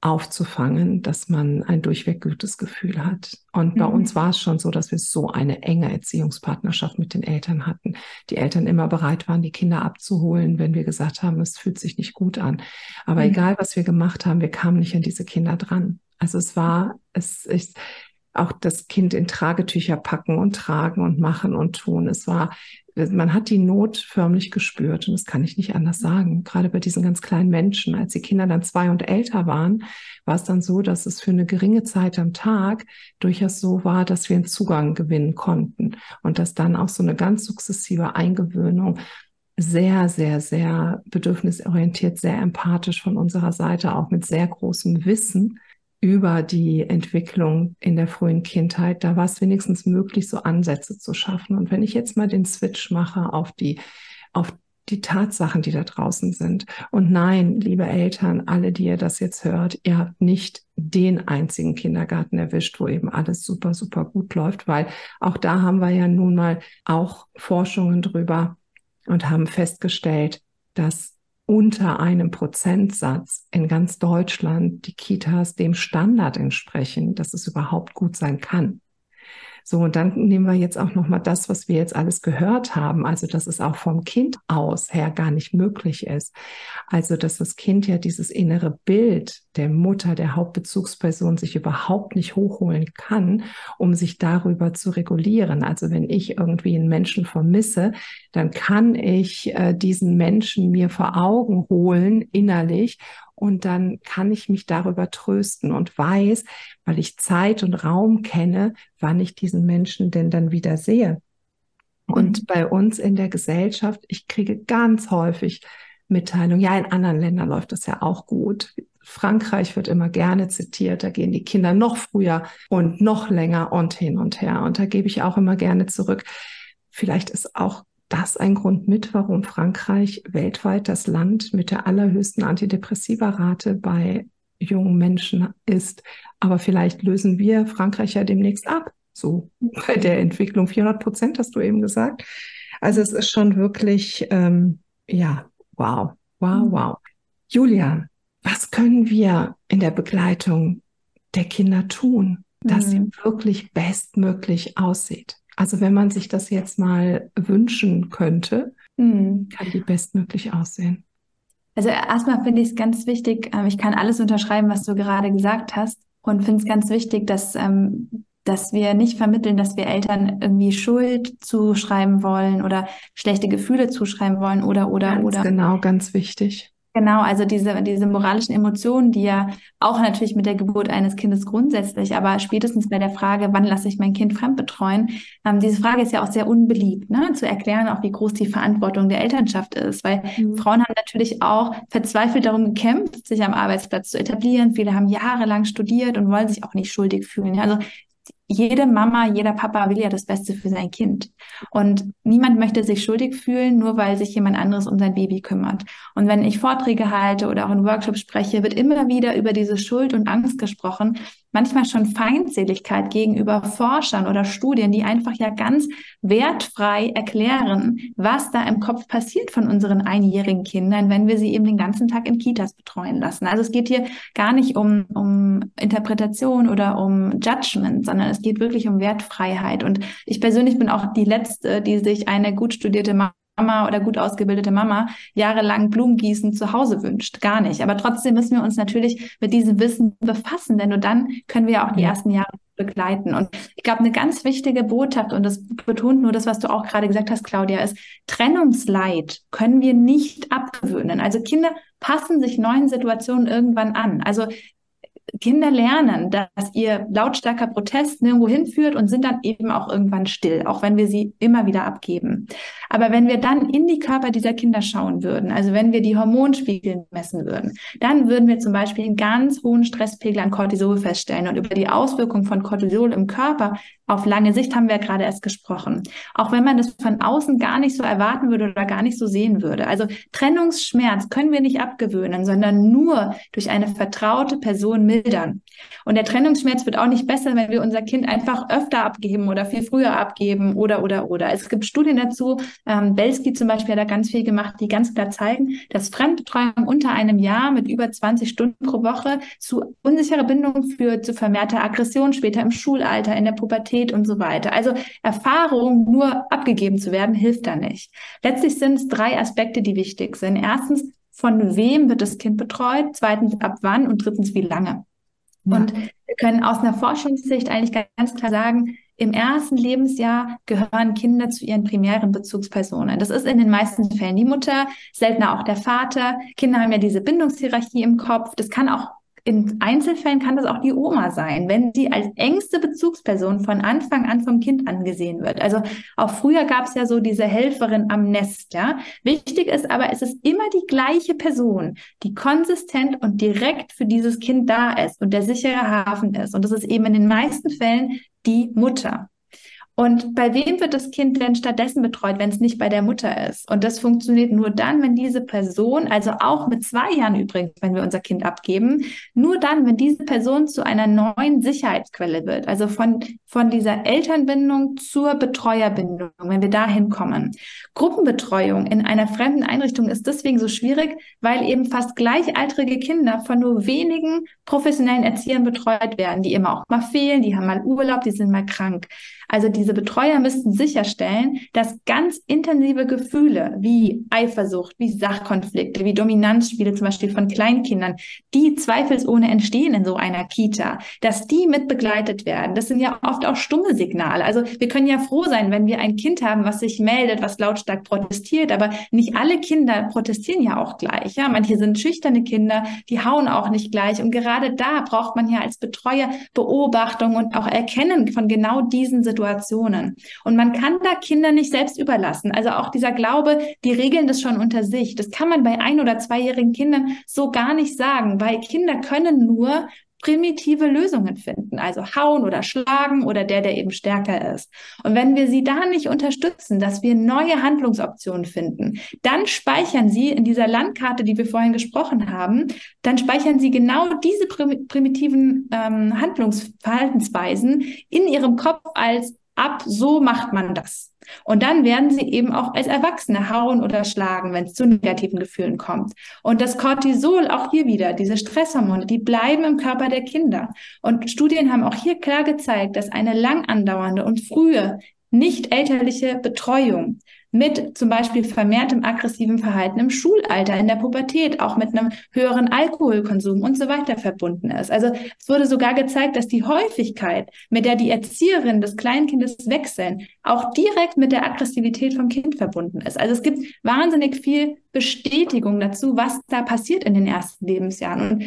aufzufangen, dass man ein durchweg gutes Gefühl hat. Und bei mhm. uns war es schon so, dass wir so eine enge Erziehungspartnerschaft mit den Eltern hatten. Die Eltern immer bereit waren, die Kinder abzuholen, wenn wir gesagt haben, es fühlt sich nicht gut an. Aber mhm. egal, was wir gemacht haben, wir kamen nicht an diese Kinder dran. Also es war, es ist auch das Kind in Tragetücher packen und tragen und machen und tun. Es war man hat die Not förmlich gespürt und das kann ich nicht anders sagen. Gerade bei diesen ganz kleinen Menschen, als die Kinder dann zwei und älter waren, war es dann so, dass es für eine geringe Zeit am Tag durchaus so war, dass wir einen Zugang gewinnen konnten und dass dann auch so eine ganz sukzessive Eingewöhnung sehr, sehr, sehr bedürfnisorientiert, sehr empathisch von unserer Seite, auch mit sehr großem Wissen über die Entwicklung in der frühen Kindheit, da war es wenigstens möglich, so Ansätze zu schaffen. Und wenn ich jetzt mal den Switch mache auf die, auf die Tatsachen, die da draußen sind. Und nein, liebe Eltern, alle, die ihr das jetzt hört, ihr habt nicht den einzigen Kindergarten erwischt, wo eben alles super, super gut läuft, weil auch da haben wir ja nun mal auch Forschungen drüber und haben festgestellt, dass unter einem Prozentsatz in ganz Deutschland die Kitas dem Standard entsprechen, dass es überhaupt gut sein kann. So, und dann nehmen wir jetzt auch nochmal das, was wir jetzt alles gehört haben, also dass es auch vom Kind aus her gar nicht möglich ist. Also, dass das Kind ja dieses innere Bild der Mutter, der Hauptbezugsperson sich überhaupt nicht hochholen kann, um sich darüber zu regulieren. Also, wenn ich irgendwie einen Menschen vermisse, dann kann ich äh, diesen Menschen mir vor Augen holen innerlich und dann kann ich mich darüber trösten und weiß, weil ich Zeit und Raum kenne, wann ich diesen Menschen denn dann wieder sehe. Und mhm. bei uns in der Gesellschaft, ich kriege ganz häufig Mitteilungen, ja, in anderen Ländern läuft das ja auch gut. Frankreich wird immer gerne zitiert, da gehen die Kinder noch früher und noch länger und hin und her. Und da gebe ich auch immer gerne zurück. Vielleicht ist auch das ein Grund mit, warum Frankreich weltweit das Land mit der allerhöchsten Antidepressiva-Rate bei jungen Menschen ist. Aber vielleicht lösen wir Frankreich ja demnächst ab. So [laughs] bei der Entwicklung 400 Prozent hast du eben gesagt. Also es ist schon wirklich, ähm, ja, wow, wow, mhm. wow. Julia, was können wir in der Begleitung der Kinder tun, dass mhm. sie wirklich bestmöglich aussieht? Also wenn man sich das jetzt mal wünschen könnte, mhm. kann die bestmöglich aussehen. Also erstmal finde ich es ganz wichtig, ähm, ich kann alles unterschreiben, was du gerade gesagt hast und finde es ganz wichtig, dass, ähm, dass wir nicht vermitteln, dass wir Eltern irgendwie Schuld zuschreiben wollen oder schlechte Gefühle zuschreiben wollen oder oder ganz oder. Genau, ganz wichtig. Genau, also diese, diese moralischen Emotionen, die ja auch natürlich mit der Geburt eines Kindes grundsätzlich, aber spätestens bei der Frage, wann lasse ich mein Kind fremdbetreuen, ähm, diese Frage ist ja auch sehr unbeliebt, ne? zu erklären, auch wie groß die Verantwortung der Elternschaft ist, weil mhm. Frauen haben natürlich auch verzweifelt darum gekämpft, sich am Arbeitsplatz zu etablieren. Viele haben jahrelang studiert und wollen sich auch nicht schuldig fühlen. Also jede Mama, jeder Papa will ja das Beste für sein Kind. Und niemand möchte sich schuldig fühlen, nur weil sich jemand anderes um sein Baby kümmert. Und wenn ich Vorträge halte oder auch in Workshops spreche, wird immer wieder über diese Schuld und Angst gesprochen, manchmal schon Feindseligkeit gegenüber Forschern oder Studien, die einfach ja ganz wertfrei erklären, was da im Kopf passiert von unseren einjährigen Kindern, wenn wir sie eben den ganzen Tag in Kitas betreuen lassen. Also es geht hier gar nicht um, um Interpretation oder um Judgment, sondern es geht wirklich um Wertfreiheit. Und ich persönlich bin auch die Letzte, die sich eine gut studierte Mama oder gut ausgebildete Mama jahrelang Blumengießen zu Hause wünscht. Gar nicht. Aber trotzdem müssen wir uns natürlich mit diesem Wissen befassen, denn nur dann können wir auch die ersten Jahre begleiten. Und ich glaube, eine ganz wichtige Botschaft, und das betont nur das, was du auch gerade gesagt hast, Claudia, ist, Trennungsleid können wir nicht abgewöhnen. Also Kinder passen sich neuen Situationen irgendwann an. Also Kinder lernen, dass ihr lautstarker Protest nirgendwo hinführt und sind dann eben auch irgendwann still, auch wenn wir sie immer wieder abgeben. Aber wenn wir dann in die Körper dieser Kinder schauen würden, also wenn wir die Hormonspiegel messen würden, dann würden wir zum Beispiel einen ganz hohen Stresspegel an Cortisol feststellen und über die Auswirkung von Cortisol im Körper auf lange Sicht haben wir ja gerade erst gesprochen. Auch wenn man das von außen gar nicht so erwarten würde oder gar nicht so sehen würde. Also Trennungsschmerz können wir nicht abgewöhnen, sondern nur durch eine vertraute Person mildern. Und der Trennungsschmerz wird auch nicht besser, wenn wir unser Kind einfach öfter abgeben oder viel früher abgeben oder, oder, oder. Es gibt Studien dazu, ähm, Belsky zum Beispiel hat da ganz viel gemacht, die ganz klar zeigen, dass Fremdbetreuung unter einem Jahr mit über 20 Stunden pro Woche zu unsicherer Bindung führt, zu vermehrter Aggression später im Schulalter, in der Pubertät und so weiter. Also Erfahrung nur abgegeben zu werden, hilft da nicht. Letztlich sind es drei Aspekte, die wichtig sind. Erstens, von wem wird das Kind betreut? Zweitens, ab wann? Und drittens, wie lange? Ja. Und wir können aus einer Forschungssicht eigentlich ganz klar sagen, im ersten Lebensjahr gehören Kinder zu ihren primären Bezugspersonen. Das ist in den meisten Fällen die Mutter, seltener auch der Vater. Kinder haben ja diese Bindungshierarchie im Kopf. Das kann auch in Einzelfällen kann das auch die Oma sein, wenn sie als engste Bezugsperson von Anfang an vom Kind angesehen wird. Also auch früher gab es ja so diese Helferin am Nest, ja. Wichtig ist aber, es ist immer die gleiche Person, die konsistent und direkt für dieses Kind da ist und der sichere Hafen ist. Und das ist eben in den meisten Fällen die Mutter. Und bei wem wird das Kind denn stattdessen betreut, wenn es nicht bei der Mutter ist? Und das funktioniert nur dann, wenn diese Person, also auch mit zwei Jahren übrigens, wenn wir unser Kind abgeben, nur dann, wenn diese Person zu einer neuen Sicherheitsquelle wird, also von, von dieser Elternbindung zur Betreuerbindung, wenn wir dahin kommen. Gruppenbetreuung in einer fremden Einrichtung ist deswegen so schwierig, weil eben fast gleichaltrige Kinder von nur wenigen professionellen Erziehern betreut werden, die immer auch mal fehlen, die haben mal Urlaub, die sind mal krank. Also diese Betreuer müssten sicherstellen, dass ganz intensive Gefühle wie Eifersucht, wie Sachkonflikte, wie Dominanzspiele zum Beispiel von Kleinkindern, die zweifelsohne entstehen in so einer Kita, dass die mit begleitet werden. Das sind ja oft auch stumme Signale. Also wir können ja froh sein, wenn wir ein Kind haben, was sich meldet, was lautstark protestiert, aber nicht alle Kinder protestieren ja auch gleich. Ja, manche sind schüchterne Kinder, die hauen auch nicht gleich. Und gerade da braucht man ja als Betreuer Beobachtung und auch Erkennen von genau diesen Situationen. Situationen. Und man kann da Kinder nicht selbst überlassen. Also auch dieser Glaube, die regeln das schon unter sich. Das kann man bei ein- oder zweijährigen Kindern so gar nicht sagen, weil Kinder können nur primitive Lösungen finden, also hauen oder schlagen oder der, der eben stärker ist. Und wenn wir sie da nicht unterstützen, dass wir neue Handlungsoptionen finden, dann speichern sie in dieser Landkarte, die wir vorhin gesprochen haben, dann speichern sie genau diese primitiven ähm, Handlungsverhaltensweisen in ihrem Kopf als ab, so macht man das. Und dann werden sie eben auch als Erwachsene hauen oder schlagen, wenn es zu negativen Gefühlen kommt. Und das Cortisol, auch hier wieder, diese Stresshormone, die bleiben im Körper der Kinder. Und Studien haben auch hier klar gezeigt, dass eine lang andauernde und frühe nicht elterliche Betreuung mit zum Beispiel vermehrtem aggressiven Verhalten im Schulalter, in der Pubertät, auch mit einem höheren Alkoholkonsum und so weiter verbunden ist. Also es wurde sogar gezeigt, dass die Häufigkeit, mit der die Erzieherin des Kleinkindes wechseln, auch direkt mit der Aggressivität vom Kind verbunden ist. Also es gibt wahnsinnig viel Bestätigung dazu, was da passiert in den ersten Lebensjahren. Und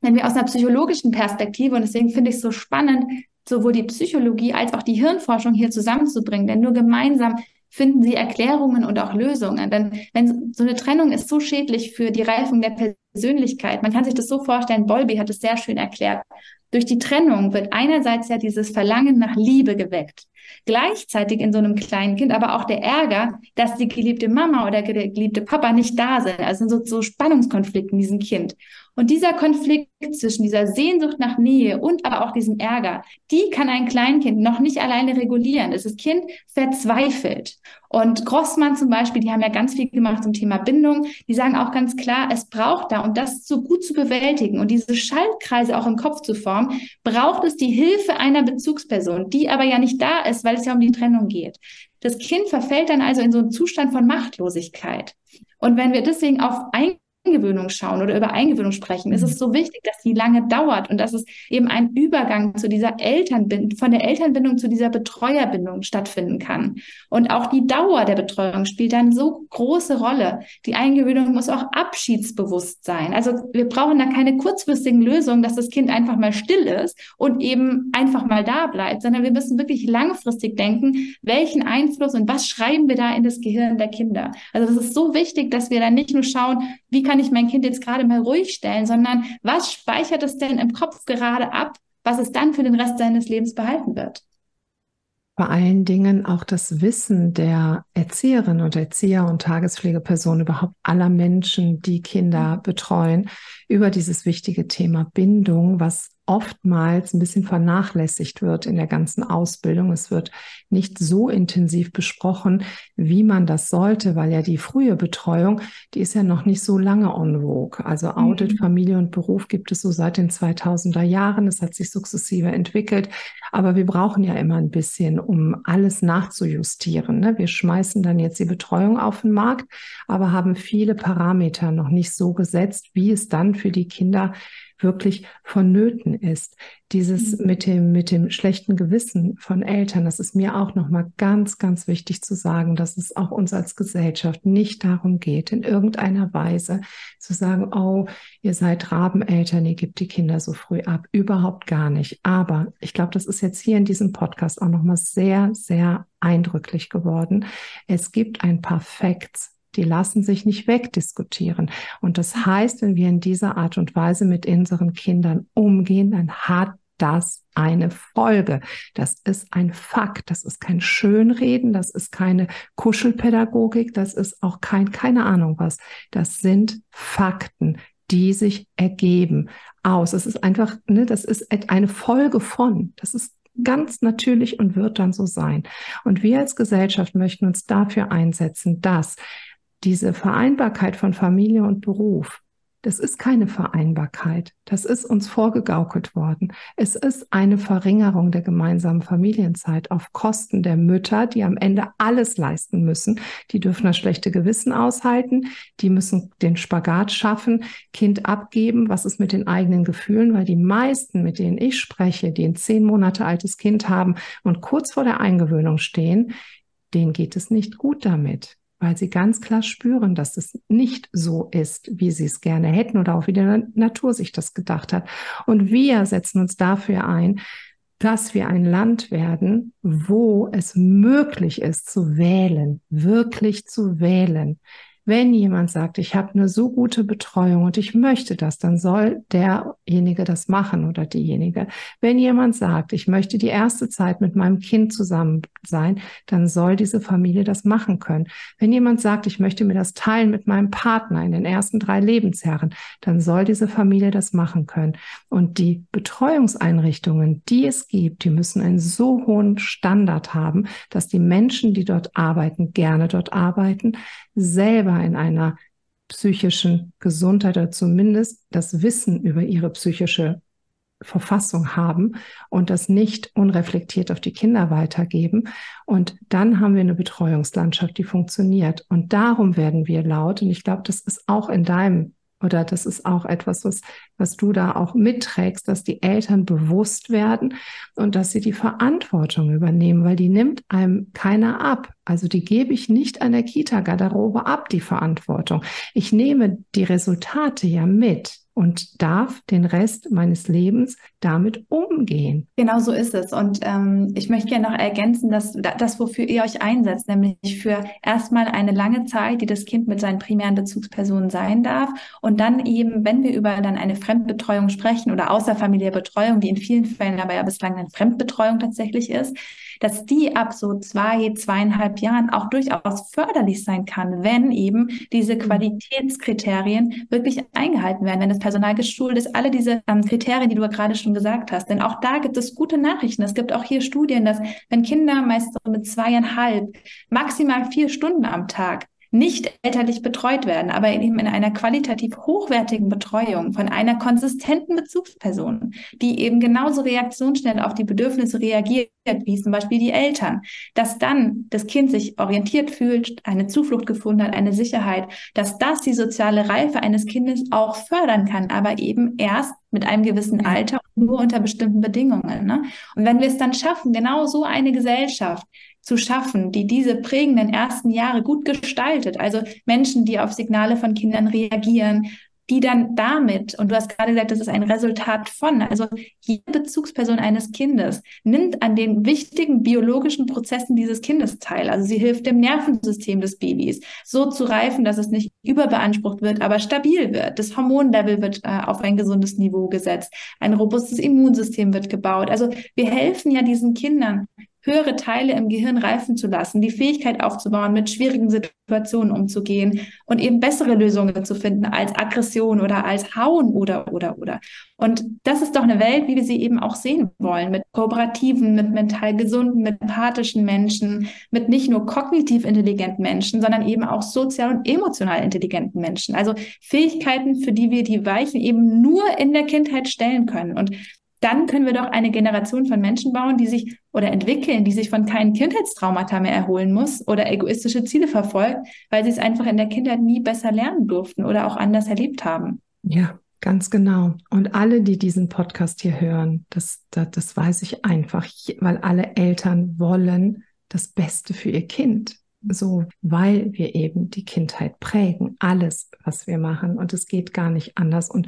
wenn wir aus einer psychologischen Perspektive, und deswegen finde ich es so spannend, sowohl die Psychologie als auch die Hirnforschung hier zusammenzubringen, denn nur gemeinsam finden sie Erklärungen und auch Lösungen. Denn wenn so eine Trennung ist so schädlich für die Reifung der Persönlichkeit, man kann sich das so vorstellen, Bolby hat es sehr schön erklärt. Durch die Trennung wird einerseits ja dieses Verlangen nach Liebe geweckt. Gleichzeitig in so einem kleinen Kind aber auch der Ärger, dass die geliebte Mama oder der geliebte Papa nicht da sind. Also so, so Spannungskonflikte in diesem Kind. Und dieser Konflikt zwischen dieser Sehnsucht nach Nähe und aber auch diesem Ärger, die kann ein Kleinkind noch nicht alleine regulieren. Das Kind verzweifelt. Und Grossmann zum Beispiel, die haben ja ganz viel gemacht zum Thema Bindung. Die sagen auch ganz klar, es braucht da, um das so gut zu bewältigen und diese Schaltkreise auch im Kopf zu formen, braucht es die Hilfe einer Bezugsperson, die aber ja nicht da ist, weil es ja um die Trennung geht. Das Kind verfällt dann also in so einen Zustand von Machtlosigkeit. Und wenn wir deswegen auf ein Eingewöhnung schauen oder über Eingewöhnung sprechen, ist es mhm. so wichtig, dass die lange dauert und dass es eben ein Übergang zu dieser Elternbindung, von der Elternbindung zu dieser Betreuerbindung stattfinden kann. Und auch die Dauer der Betreuung spielt dann so große Rolle. Die Eingewöhnung muss auch abschiedsbewusst sein. Also wir brauchen da keine kurzfristigen Lösungen, dass das Kind einfach mal still ist und eben einfach mal da bleibt, sondern wir müssen wirklich langfristig denken, welchen Einfluss und was schreiben wir da in das Gehirn der Kinder. Also das ist so wichtig, dass wir dann nicht nur schauen, wie kann kann ich mein Kind jetzt gerade mal ruhig stellen, sondern was speichert es denn im Kopf gerade ab, was es dann für den Rest seines Lebens behalten wird? vor allen Dingen auch das Wissen der Erzieherinnen und Erzieher und Tagespflegepersonen, überhaupt aller Menschen, die Kinder betreuen, über dieses wichtige Thema Bindung, was oftmals ein bisschen vernachlässigt wird in der ganzen Ausbildung. Es wird nicht so intensiv besprochen, wie man das sollte, weil ja die frühe Betreuung, die ist ja noch nicht so lange en vogue. Also Audit, mhm. Familie und Beruf gibt es so seit den 2000er Jahren. Es hat sich sukzessive entwickelt. Aber wir brauchen ja immer ein bisschen, um alles nachzujustieren. Ne? Wir schmeißen dann jetzt die Betreuung auf den Markt, aber haben viele Parameter noch nicht so gesetzt, wie es dann für die Kinder wirklich vonnöten ist. Dieses mhm. mit dem, mit dem schlechten Gewissen von Eltern, das ist mir auch nochmal ganz, ganz wichtig zu sagen, dass es auch uns als Gesellschaft nicht darum geht, in irgendeiner Weise zu sagen, oh, ihr seid Rabeneltern, ihr gebt die Kinder so früh ab. Überhaupt gar nicht. Aber ich glaube, das ist jetzt hier in diesem Podcast auch nochmal sehr, sehr eindrücklich geworden. Es gibt ein paar Facts, die lassen sich nicht wegdiskutieren. Und das heißt, wenn wir in dieser Art und Weise mit unseren Kindern umgehen, dann hat das eine Folge. Das ist ein Fakt. Das ist kein Schönreden. Das ist keine Kuschelpädagogik. Das ist auch kein, keine Ahnung was. Das sind Fakten, die sich ergeben aus. Es ist einfach, ne, das ist eine Folge von. Das ist ganz natürlich und wird dann so sein. Und wir als Gesellschaft möchten uns dafür einsetzen, dass diese Vereinbarkeit von Familie und Beruf, das ist keine Vereinbarkeit. Das ist uns vorgegaukelt worden. Es ist eine Verringerung der gemeinsamen Familienzeit auf Kosten der Mütter, die am Ende alles leisten müssen. Die dürfen das schlechte Gewissen aushalten. Die müssen den Spagat schaffen, Kind abgeben. Was ist mit den eigenen Gefühlen? Weil die meisten, mit denen ich spreche, die ein zehn Monate altes Kind haben und kurz vor der Eingewöhnung stehen, denen geht es nicht gut damit weil sie ganz klar spüren, dass es nicht so ist, wie sie es gerne hätten oder auch wie die Natur sich das gedacht hat. Und wir setzen uns dafür ein, dass wir ein Land werden, wo es möglich ist zu wählen, wirklich zu wählen. Wenn jemand sagt, ich habe eine so gute Betreuung und ich möchte das, dann soll derjenige das machen oder diejenige. Wenn jemand sagt, ich möchte die erste Zeit mit meinem Kind zusammen sein, dann soll diese Familie das machen können. Wenn jemand sagt, ich möchte mir das teilen mit meinem Partner in den ersten drei Lebensjahren, dann soll diese Familie das machen können. Und die Betreuungseinrichtungen, die es gibt, die müssen einen so hohen Standard haben, dass die Menschen, die dort arbeiten, gerne dort arbeiten, selber in einer psychischen Gesundheit oder zumindest das Wissen über ihre psychische Verfassung haben und das nicht unreflektiert auf die Kinder weitergeben. Und dann haben wir eine Betreuungslandschaft, die funktioniert. Und darum werden wir laut. Und ich glaube, das ist auch in deinem oder das ist auch etwas, was, was du da auch mitträgst, dass die Eltern bewusst werden und dass sie die Verantwortung übernehmen, weil die nimmt einem keiner ab. Also die gebe ich nicht an der Kita-Garderobe ab, die Verantwortung. Ich nehme die Resultate ja mit und darf den Rest meines Lebens damit umgehen. Genau so ist es. Und ähm, ich möchte gerne noch ergänzen, dass das, wofür ihr euch einsetzt, nämlich für erstmal eine lange Zeit, die das Kind mit seinen primären Bezugspersonen sein darf. Und dann eben, wenn wir über dann eine Fremdbetreuung sprechen oder außerfamiliäre Betreuung, die in vielen Fällen aber ja bislang eine Fremdbetreuung tatsächlich ist, dass die ab so zwei, zweieinhalb Jahren auch durchaus förderlich sein kann, wenn eben diese mhm. Qualitätskriterien wirklich eingehalten werden, wenn das Personal geschult ist, alle diese ähm, Kriterien, die du gerade schon gesagt hast. Denn auch da gibt es gute Nachrichten. Es gibt auch hier Studien, dass wenn Kinder meist so mit zweieinhalb maximal vier Stunden am Tag nicht elterlich betreut werden, aber eben in einer qualitativ hochwertigen Betreuung von einer konsistenten Bezugsperson, die eben genauso reaktionsschnell auf die Bedürfnisse reagiert, wie zum Beispiel die Eltern, dass dann das Kind sich orientiert fühlt, eine Zuflucht gefunden hat, eine Sicherheit, dass das die soziale Reife eines Kindes auch fördern kann, aber eben erst mit einem gewissen Alter und nur unter bestimmten Bedingungen. Ne? Und wenn wir es dann schaffen, genau so eine Gesellschaft zu schaffen, die diese prägenden ersten Jahre gut gestaltet. Also Menschen, die auf Signale von Kindern reagieren, die dann damit, und du hast gerade gesagt, das ist ein Resultat von, also jede Bezugsperson eines Kindes nimmt an den wichtigen biologischen Prozessen dieses Kindes teil. Also sie hilft dem Nervensystem des Babys, so zu reifen, dass es nicht überbeansprucht wird, aber stabil wird. Das Hormonlevel wird äh, auf ein gesundes Niveau gesetzt. Ein robustes Immunsystem wird gebaut. Also wir helfen ja diesen Kindern höhere Teile im Gehirn reifen zu lassen, die Fähigkeit aufzubauen, mit schwierigen Situationen umzugehen und eben bessere Lösungen zu finden als Aggression oder als Hauen oder, oder, oder. Und das ist doch eine Welt, wie wir sie eben auch sehen wollen, mit kooperativen, mit mental gesunden, mit empathischen Menschen, mit nicht nur kognitiv intelligenten Menschen, sondern eben auch sozial und emotional intelligenten Menschen. Also Fähigkeiten, für die wir die Weichen eben nur in der Kindheit stellen können. Und dann können wir doch eine Generation von Menschen bauen, die sich oder entwickeln, die sich von keinen Kindheitstraumata mehr erholen muss oder egoistische Ziele verfolgt, weil sie es einfach in der Kindheit nie besser lernen durften oder auch anders erlebt haben. Ja, ganz genau. Und alle, die diesen Podcast hier hören, das, das, das weiß ich einfach, weil alle Eltern wollen das Beste für ihr Kind so, weil wir eben die Kindheit prägen, alles, was wir machen. Und es geht gar nicht anders. Und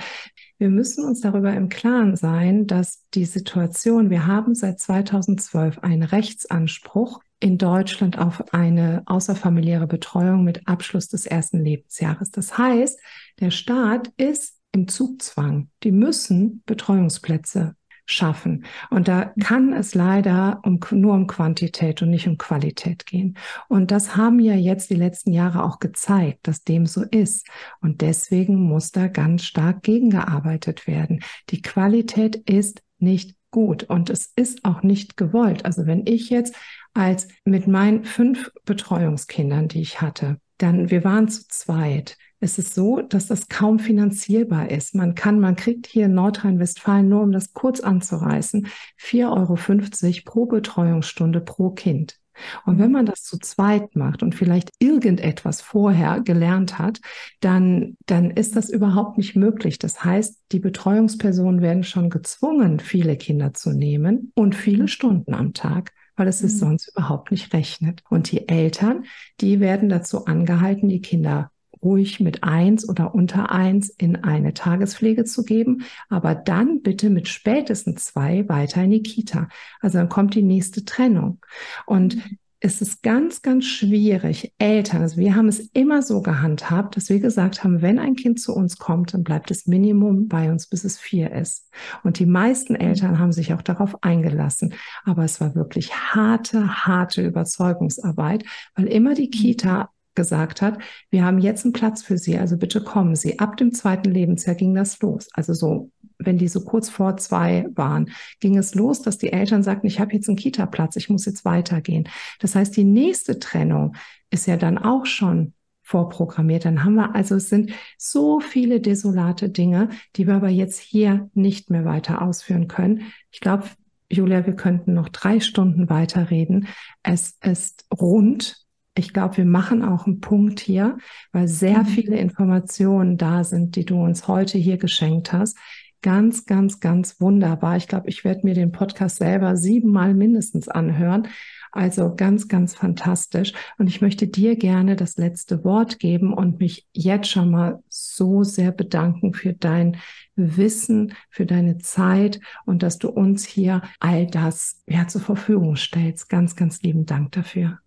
wir müssen uns darüber im Klaren sein, dass die Situation, wir haben seit 2012 einen Rechtsanspruch in Deutschland auf eine außerfamiliäre Betreuung mit Abschluss des ersten Lebensjahres. Das heißt, der Staat ist im Zugzwang. Die müssen Betreuungsplätze schaffen. Und da kann es leider um, nur um Quantität und nicht um Qualität gehen. Und das haben ja jetzt die letzten Jahre auch gezeigt, dass dem so ist. Und deswegen muss da ganz stark gegengearbeitet werden. Die Qualität ist nicht gut und es ist auch nicht gewollt. Also wenn ich jetzt als mit meinen fünf Betreuungskindern, die ich hatte, dann wir waren zu zweit, es ist so, dass das kaum finanzierbar ist. Man kann, man kriegt hier in Nordrhein-Westfalen, nur um das kurz anzureißen, 4,50 Euro pro Betreuungsstunde pro Kind. Und wenn man das zu zweit macht und vielleicht irgendetwas vorher gelernt hat, dann, dann ist das überhaupt nicht möglich. Das heißt, die Betreuungspersonen werden schon gezwungen, viele Kinder zu nehmen und viele Stunden am Tag weil es sich mhm. sonst überhaupt nicht rechnet. Und die Eltern, die werden dazu angehalten, die Kinder ruhig mit eins oder unter eins in eine Tagespflege zu geben, aber dann bitte mit spätestens zwei weiter in die Kita. Also dann kommt die nächste Trennung. Und mhm. es ist ganz, ganz schwierig, Eltern, also wir haben es immer so gehandhabt, dass wir gesagt haben, wenn ein Kind zu uns kommt, dann bleibt das Minimum bei uns, bis es vier ist. Und die meisten Eltern haben sich auch darauf eingelassen. Aber es war wirklich harte, harte Überzeugungsarbeit, weil immer die mhm. Kita gesagt hat, wir haben jetzt einen Platz für Sie, also bitte kommen Sie. Ab dem zweiten Lebensjahr ging das los. Also so, wenn die so kurz vor zwei waren, ging es los, dass die Eltern sagten, ich habe jetzt einen Kita-Platz, ich muss jetzt weitergehen. Das heißt, die nächste Trennung ist ja dann auch schon vorprogrammiert. Dann haben wir also, es sind so viele desolate Dinge, die wir aber jetzt hier nicht mehr weiter ausführen können. Ich glaube, Julia, wir könnten noch drei Stunden weiterreden. Es ist rund ich glaube, wir machen auch einen Punkt hier, weil sehr mhm. viele Informationen da sind, die du uns heute hier geschenkt hast. Ganz, ganz, ganz wunderbar. Ich glaube, ich werde mir den Podcast selber siebenmal mindestens anhören. Also ganz, ganz fantastisch. Und ich möchte dir gerne das letzte Wort geben und mich jetzt schon mal so sehr bedanken für dein Wissen, für deine Zeit und dass du uns hier all das ja zur Verfügung stellst. Ganz, ganz lieben Dank dafür.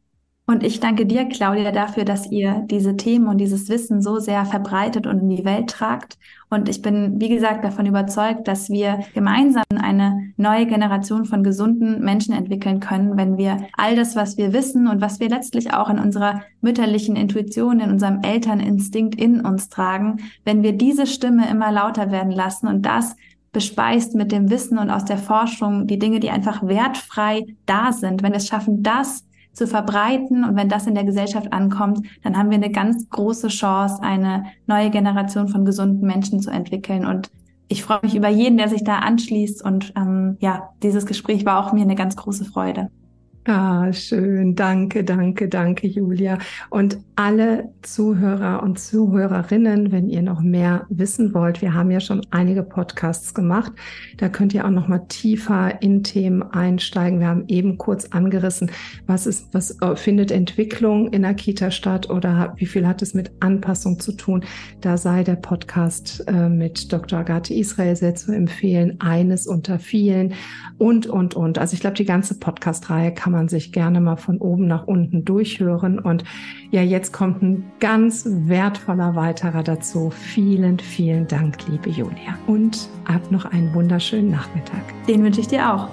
Und ich danke dir, Claudia, dafür, dass ihr diese Themen und dieses Wissen so sehr verbreitet und in die Welt tragt. Und ich bin, wie gesagt, davon überzeugt, dass wir gemeinsam eine neue Generation von gesunden Menschen entwickeln können, wenn wir all das, was wir wissen und was wir letztlich auch in unserer mütterlichen Intuition, in unserem Elterninstinkt in uns tragen, wenn wir diese Stimme immer lauter werden lassen und das bespeist mit dem Wissen und aus der Forschung die Dinge, die einfach wertfrei da sind, wenn wir es schaffen, das zu verbreiten. Und wenn das in der Gesellschaft ankommt, dann haben wir eine ganz große Chance, eine neue Generation von gesunden Menschen zu entwickeln. Und ich freue mich über jeden, der sich da anschließt. Und ähm, ja, dieses Gespräch war auch mir eine ganz große Freude. Ah, schön. Danke, danke, danke, Julia. Und alle Zuhörer und Zuhörerinnen, wenn ihr noch mehr wissen wollt, wir haben ja schon einige Podcasts gemacht. Da könnt ihr auch noch mal tiefer in Themen einsteigen. Wir haben eben kurz angerissen, was ist, was äh, findet Entwicklung in der Kita statt oder wie viel hat es mit Anpassung zu tun? Da sei der Podcast äh, mit Dr. Agathe Israel sehr zu empfehlen. Eines unter vielen und, und, und. Also ich glaube, die ganze Podcast-Reihe kann man man sich gerne mal von oben nach unten durchhören. Und ja, jetzt kommt ein ganz wertvoller weiterer dazu. Vielen, vielen Dank, liebe Julia. Und ab noch einen wunderschönen Nachmittag. Den wünsche ich dir auch.